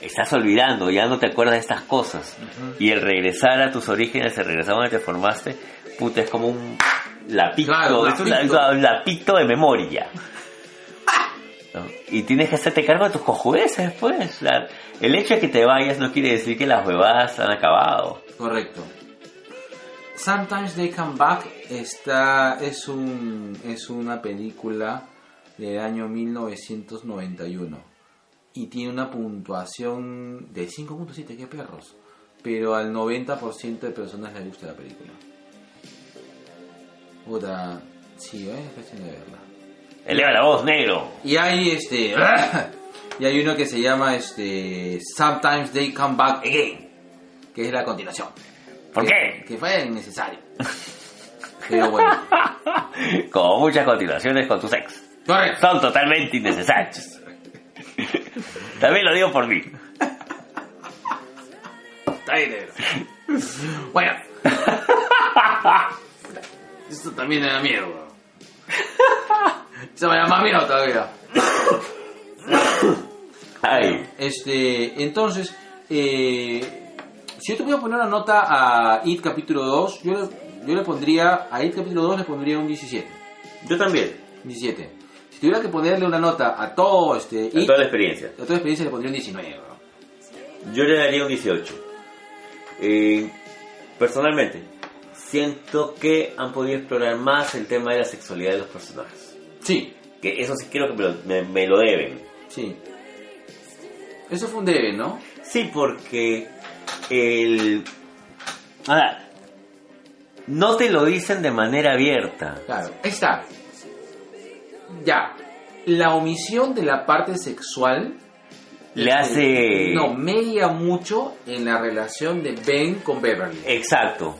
Estás olvidando, ya no te acuerdas de estas cosas. Y el regresar a tus orígenes, el regresar donde te formaste, puta, es como un lapito, Claro, lapito. un lapito de memoria. Y tienes que hacerte cargo de tus cojudeces, pues. O sea, el hecho de que te vayas no quiere decir que las huevadas han acabado. Correcto. Sometimes They Come Back está, es, un, es una película del año 1991 y tiene una puntuación de 5.7, qué perros, pero al 90% de personas les gusta la película. Otra, sí, ¿eh? es cuestión de verla. Eleva la voz, negro. Y hay este y hay uno que se llama este Sometimes They Come Back Again, que es la continuación. ¿Por Que- qué? Que fue innecesario. Pero bueno. Como muchas continuaciones con tus ex. Correcto. Son totalmente innecesarios. También lo digo por mí. Está negro. Bueno. Esto también me da miedo, Eso me más miedo todavía. Ay, Este, entonces, eh, si yo te voy a poner una nota a IT capítulo 2, yo le, yo le pondría, a IT capítulo 2 le pondría un 17. yo también. 17. Si tuviera que ponerle una nota a todo este IT, toda la experiencia. a toda experiencia le pondría un 19. weón. Yo le daría un 18. Eh, personalmente, siento que han podido explorar más el tema de la sexualidad de los personajes. Sí, Que eso sí creo que me lo, me- me lo deben. sí. Eso fue un debe, ¿no? Sí, porque el... Ahora, no te lo dicen de manera abierta. Claro, ahí está. Ya. La omisión de la parte sexual Le hace... no media mucho en la relación de Ben con Beverly. Exacto.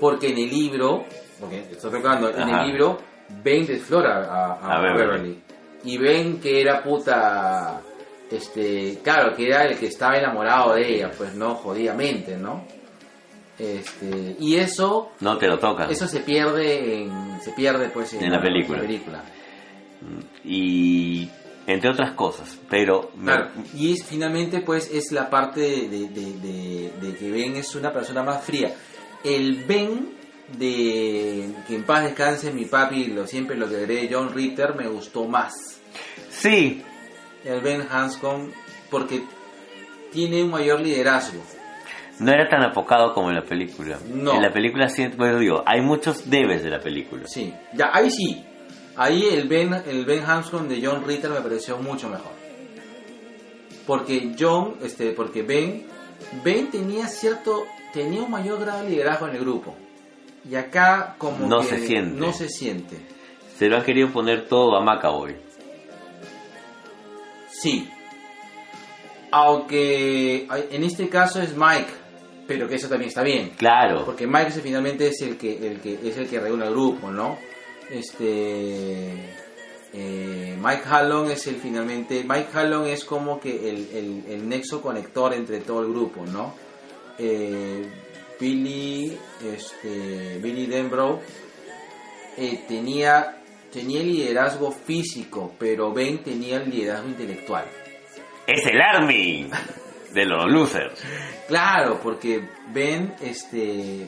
Porque en el libro, porque estoy recordando, en el libro, Ben desflora a, a A Beverly. Beverly. Y Ben que era puta, este, claro, que era el que estaba enamorado de ella, pues no, jodidamente, ¿no? Este, y eso No te lo tocan. eso se pierde en, se pierde pues en, En la película. película. Y entre otras cosas. Pero me- Claro, y es, finalmente pues es la parte de, de- de- de- de que Ben es una persona más fría. El Ben de que en paz descanse mi papi, lo siempre lo que de John Ritter me gustó más. sí, El Ben Hanscom porque tiene un mayor liderazgo. no era tan apocado como en la película. No. En la película sí, bueno, digo, hay muchos debes de la película. Sí, ya ahí sí. Ahí el Ben el Ben Hanscom de John Ritter me pareció mucho mejor. Porque John, este, porque Ben Ben tenía cierto tenía un mayor grado de liderazgo en el grupo. Y acá como No que se siente. no se siente. Se lo han querido poner todo a Macaboy. Sí. Aunque en este caso es Mike, pero que eso también está bien. Claro. Porque Mike es- finalmente es el que, el que es el que regula el grupo, ¿no? Este eh, Mike Hallon es el finalmente Mike Hallon es como que el, el- el nexo conector entre todo el grupo, ¿no? Eh, Billy este Billy Denbrough eh, tenía tenía el liderazgo físico, pero Ben tenía el liderazgo intelectual. Es el Army de los losers. Claro, porque Ben, este,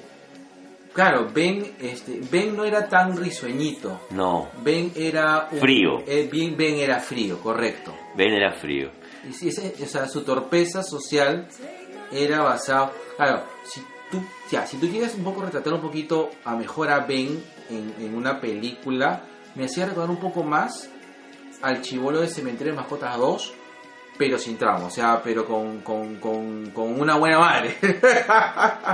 claro, Ben, este, Ben no era tan risueñito. No, Ben era un- Frío. eh, ben, Ben era frío, correcto. Ben era frío. Y si ese- o sea, su torpeza social era basado, claro, si tú, ya, si tú quieres un poco retratar un poquito a mejor a Ben en, en una película, me hacía recordar un poco más al chivolo de Cementerio de Mascotas 2, pero sin tramo, o sea, pero con, con, con, con una buena madre.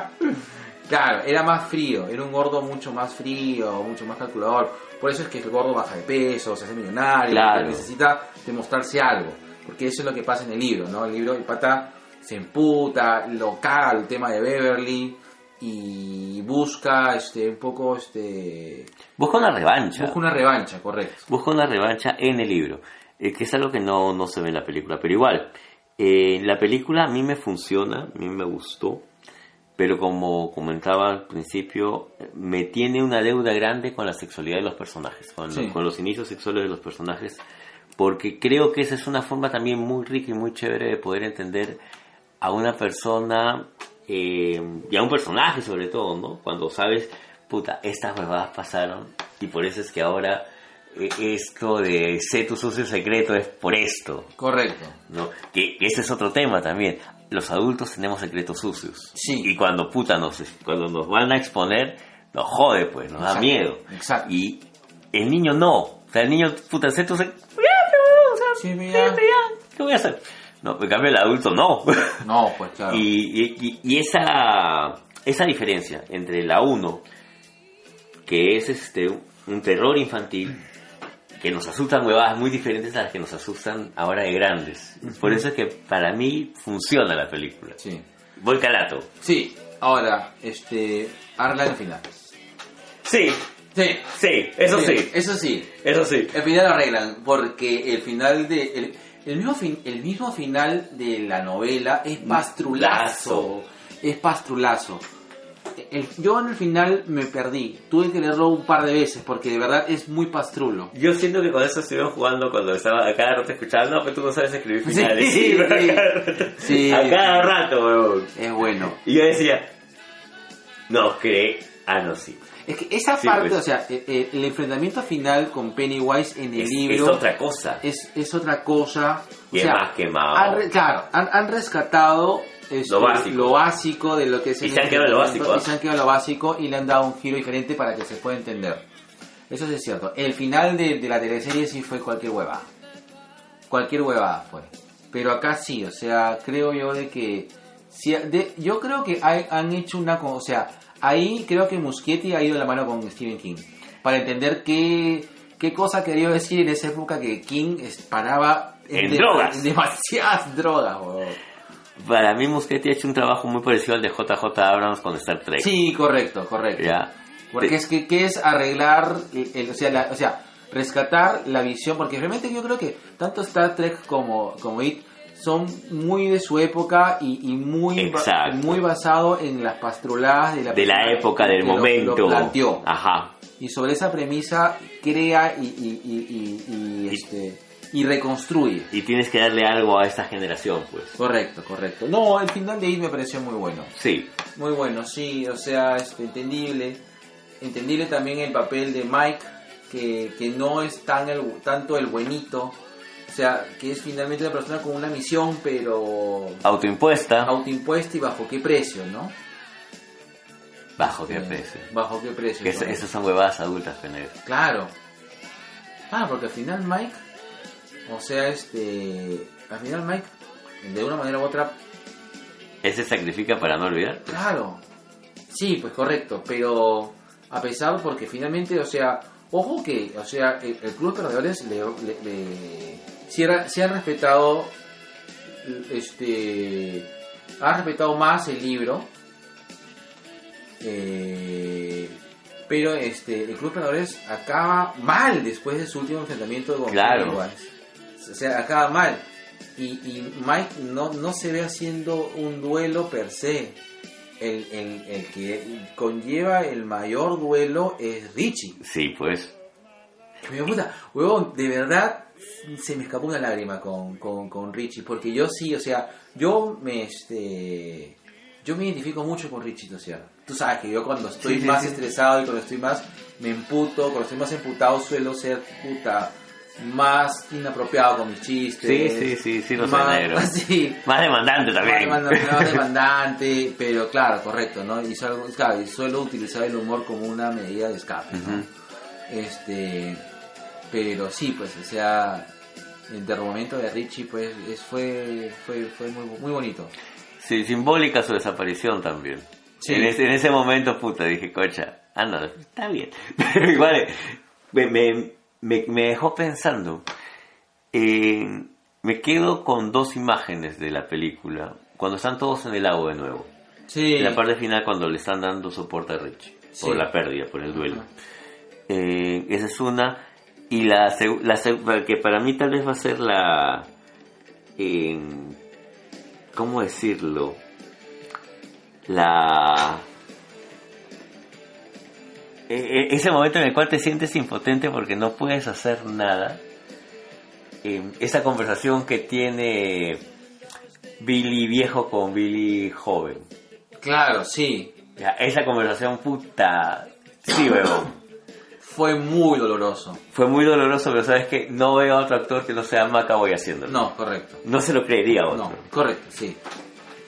claro, era más frío, era un gordo mucho más frío, mucho más calculador. Por eso es que el gordo baja de peso, se hace millonario, Claro. necesita demostrarse algo. Porque eso es lo que pasa en el libro, ¿no? El libro, el pata se emputa, lo caga el tema de Beverly y busca este un poco este Busca una revancha. busca una revancha, correcto. Busca una revancha en el libro. eh, que es algo que no, no se ve en la película. Pero igual, eh, la película a mí me funciona, a mí me gustó. Pero como comentaba al principio, me tiene una deuda grande con la sexualidad de los personajes, con, Sí. con los inicios sexuales de los personajes, porque creo que esa es una forma también muy rica y muy chévere de poder entender a una persona eh, y a un personaje sobre todo, ¿no? Cuando sabes, puta, estas huevadas pasaron y por eso es que ahora eh, esto de sé tu sucio secreto es por esto, Correcto. ¿no? Que, que ese es otro tema también. Los adultos tenemos secretos sucios. Sí. Y cuando puta nos, cuando nos van a exponer, nos jode, pues, nos da Exacto, miedo. exacto. Y el niño no. O sea, el niño, puta, sé tu secreto. Sí, Sí, mira. ¿qué voy a hacer? No, en cambio el adulto no. No, pues claro. Y, y- y- y esa, esa diferencia entre la 1, que es este un terror infantil, que nos asustan huevadas muy diferentes a las que nos asustan ahora de grandes. Por eso es que para mí funciona la película. Sí. Voy calato. Sí, ahora, este, Arla al final. Sí, Sí. sí, eso sí, Eso sí. eso sí. El final lo arreglan, porque el final de. El, el mismo, fin- el mismo final de la novela es pastrulazo. Es pastrulazo. El- yo en el final me perdí. Tuve que leerlo un par de veces porque de verdad es muy pastrulo. Yo siento que con eso estuvieron jugando cuando estaba a cada rato escuchando, no, pero tú no sabes escribir Sí, finales. sí, pero a sí. cada rato. Sí. A cada rato, weón. Es bueno. Y yo decía, no, cree, ah, no, sí. Es que esa Sí, parte, pues. o sea, eh, eh, el enfrentamiento final con Pennywise en el Es, libro es otra cosa. es, es otra cosa. Y o es sea, más quemado. han claro, han, han rescatado este, Lo básico. lo básico de lo que es Y el se han quedado lo básico, Y se han quedado lo básico y le han dado un giro diferente para que se pueda entender. Eso sí es cierto. El final de, de la teleserie sí fue cualquier hueva. Cualquier huevada fue. Pero acá sí, o sea, creo yo de que... sí, de- yo creo que hay- han hecho una... O sea, ahí creo que Muschietti ha ido de la mano con Stephen King. Para entender qué, qué cosa quería decir en esa época que King paraba... En de- drogas. Demasiadas drogas, huevón. Para mí Muschietti ha hecho un trabajo muy parecido al de JJ Abrams con Star Trek. Sí, correcto, correcto. ¿Ya? Porque Te- es que, que es arreglar, el- el- o, sea, la- o sea, rescatar la visión, porque realmente yo creo que tanto Star Trek como, como IT son muy de su época y, y muy, ba- muy basado en las pastruladas de la, De la época, del lo- momento. Lo planteó. Ajá. Y sobre esa premisa crea y, y, y, este, y reconstruye. Y tienes que darle algo a esta generación, pues. Correcto, correcto. No, el final de It me pareció muy bueno. Sí, Muy bueno, sí, o sea, este, entendible. Entendible también el papel de Mike, que, que no es tan el, tanto el buenito. O sea, que es finalmente una persona con una misión, pero autoimpuesta. autoimpuesta y bajo qué precio, ¿no? Bajo qué Eh, precio. Bajo qué precio. Es- esas son huevadas adultas, Penegro. Claro. Ah, porque al final Mike, o sea, este, al final Mike, de una manera u otra, Él se sacrifica para no olvidar. claro, sí, pues correcto, pero a pesar porque finalmente, o sea, ojo que, o sea, el, el club de perdedores le, le, le- sí ha- sí han respetado, este, ha respetado más el libro, eh, pero este, el club de perdedores acaba mal después de su último enfrentamiento con Claro. O sea, acaba mal. Y, y Mike no, no se ve haciendo un duelo per se. El, el, el que conlleva el mayor duelo es Richie. Sí, pues. Me puta, huevón, de verdad se me escapó una lágrima con, con, con Richie, porque yo sí, o sea, yo me este yo me identifico mucho con Richie, o sea, tú sabes que yo cuando estoy Sí, sí, más sí. estresado y cuando estoy más me emputo, cuando estoy más emputado suelo ser puta más inapropiado con mis chistes. Sí, sí, sí, sí, más, sí, Más demandante también. más, más- más demandante, pero claro, correcto, ¿no? Y suelo, claro, y suelo utilizar el humor como una medida de escape. Este, pero sí, pues, o sea, el derrumbamiento de Richie, pues, es, fue, fue, fue muy, muy bonito. Sí, simbólica su desaparición también. Sí. En, ese, en ese momento, puta, dije, cocha, anda, está bien. Pero igual, me, me, me, me dejó pensando. eh, me quedo con dos imágenes de la película. Cuando están todos en el agua de nuevo. Sí, En la parte final, cuando le están dando soporte a Richie. Sí. Por la pérdida, por el duelo. Eh, esa es una. Y la, la que para mí tal vez va a ser la... eh, ¿Cómo decirlo? La... e- e- ese momento en el cual te sientes impotente porque no puedes hacer nada. Eh, esa conversación que tiene Billy viejo con Billy joven. claro, sí, Ya, esa conversación puta... Sí, weón. fue muy doloroso. Fue muy doloroso, pero sabes que no veo a otro actor que no sea Macaboy haciéndolo. No, correcto. No se lo creería a otro. No, correcto, sí.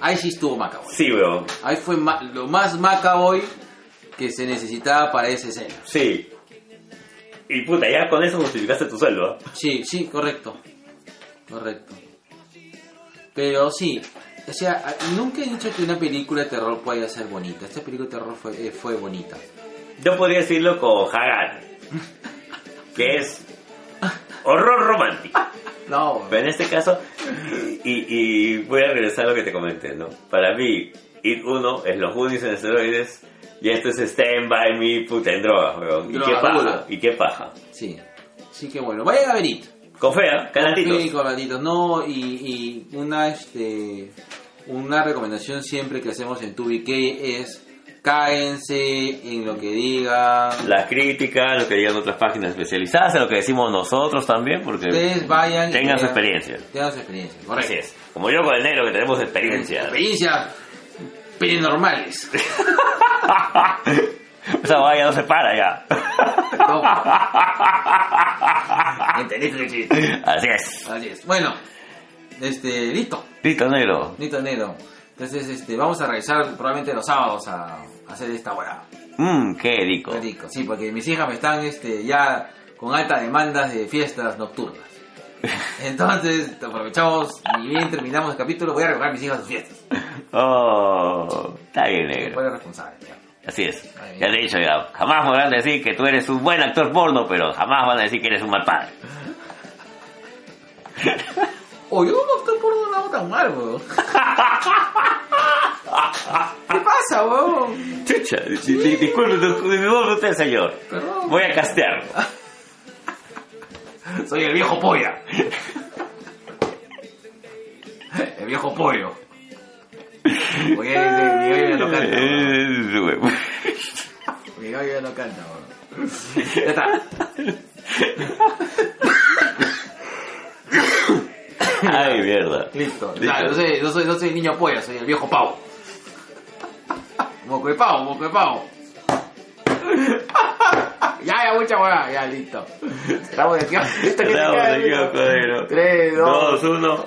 Ahí sí estuvo Macaboy. Sí, weón. Ahí fue ma- lo más Macaboy que se necesitaba para esa escena. Sí. Y puta, ya con eso justificaste tu sueldo. ¿ah? Sí, sí, correcto. Correcto. Pero sí, o sea, nunca he dicho que una película de terror pueda ser bonita. Esta película de terror fue, eh, fue bonita. Yo podría decirlo con Hagan. Que es horror romántico. No, Pero en este caso, y, y voy a regresar a lo que te comenté, ¿no? Para mí, It 1 es los Goonies en esteroides y esto es Stand By Me, puta, en drogas, weón. ¿Y qué paja? ¿Y qué paja? sí. Sí, que bueno. Vayan a ver It. Con fea, canatitos. Sí, corralitos. No, y, y una, este, una recomendación siempre que hacemos en TubiK es cáense en lo que diga. La crítica, lo que digan otras páginas especializadas, en lo que decimos nosotros también, porque Ustedes vayan y tengan su experiencia. Tengan su experiencia, correcto. Así es. Como yo con el negro que tenemos experiencia. Experiencia paranormales. Esa vaya no se para ya. No. Entendiste el chiste. Así es. Así es. Bueno, este, listo. Listo, negro. Listo, negro. Entonces, este, vamos a regresar probablemente los sábados a, a hacer esta hora. Mmm, qué rico. Qué rico. Sí, porque mis hijas me están este, ya con altas demandas de fiestas nocturnas. Entonces, aprovechamos y bien terminamos el capítulo. Voy a regalar a mis hijas sus fiestas. Oh, está bien, negro. responsable. ya. Así es. Ya te he dicho ya. Jamás podrán decir que tú eres un buen actor porno, pero jamás van a decir que eres un mal padre. O yo no estoy por un lado tan mal, weón. ¿Qué pasa, weón? Chucha, di- di- disculpe, disculpe usted, señor. Perdón. Voy a castearlo. Soy el viejo polla. El viejo pollo. Oye, mi gallo ya no canta. Eh, huevo. Mi gallo ya no canta, weón. Ya está. Ay, mierda. Listo. Listo. Ya, no, soy, no, soy, no soy niño polla, soy el viejo pavo. Moco de pavo, moco de pavo. Ya, ya, mucha hueá, ya, listo. Estamos de se Estamos cocodrilo. Tres, dos. Dos, uno.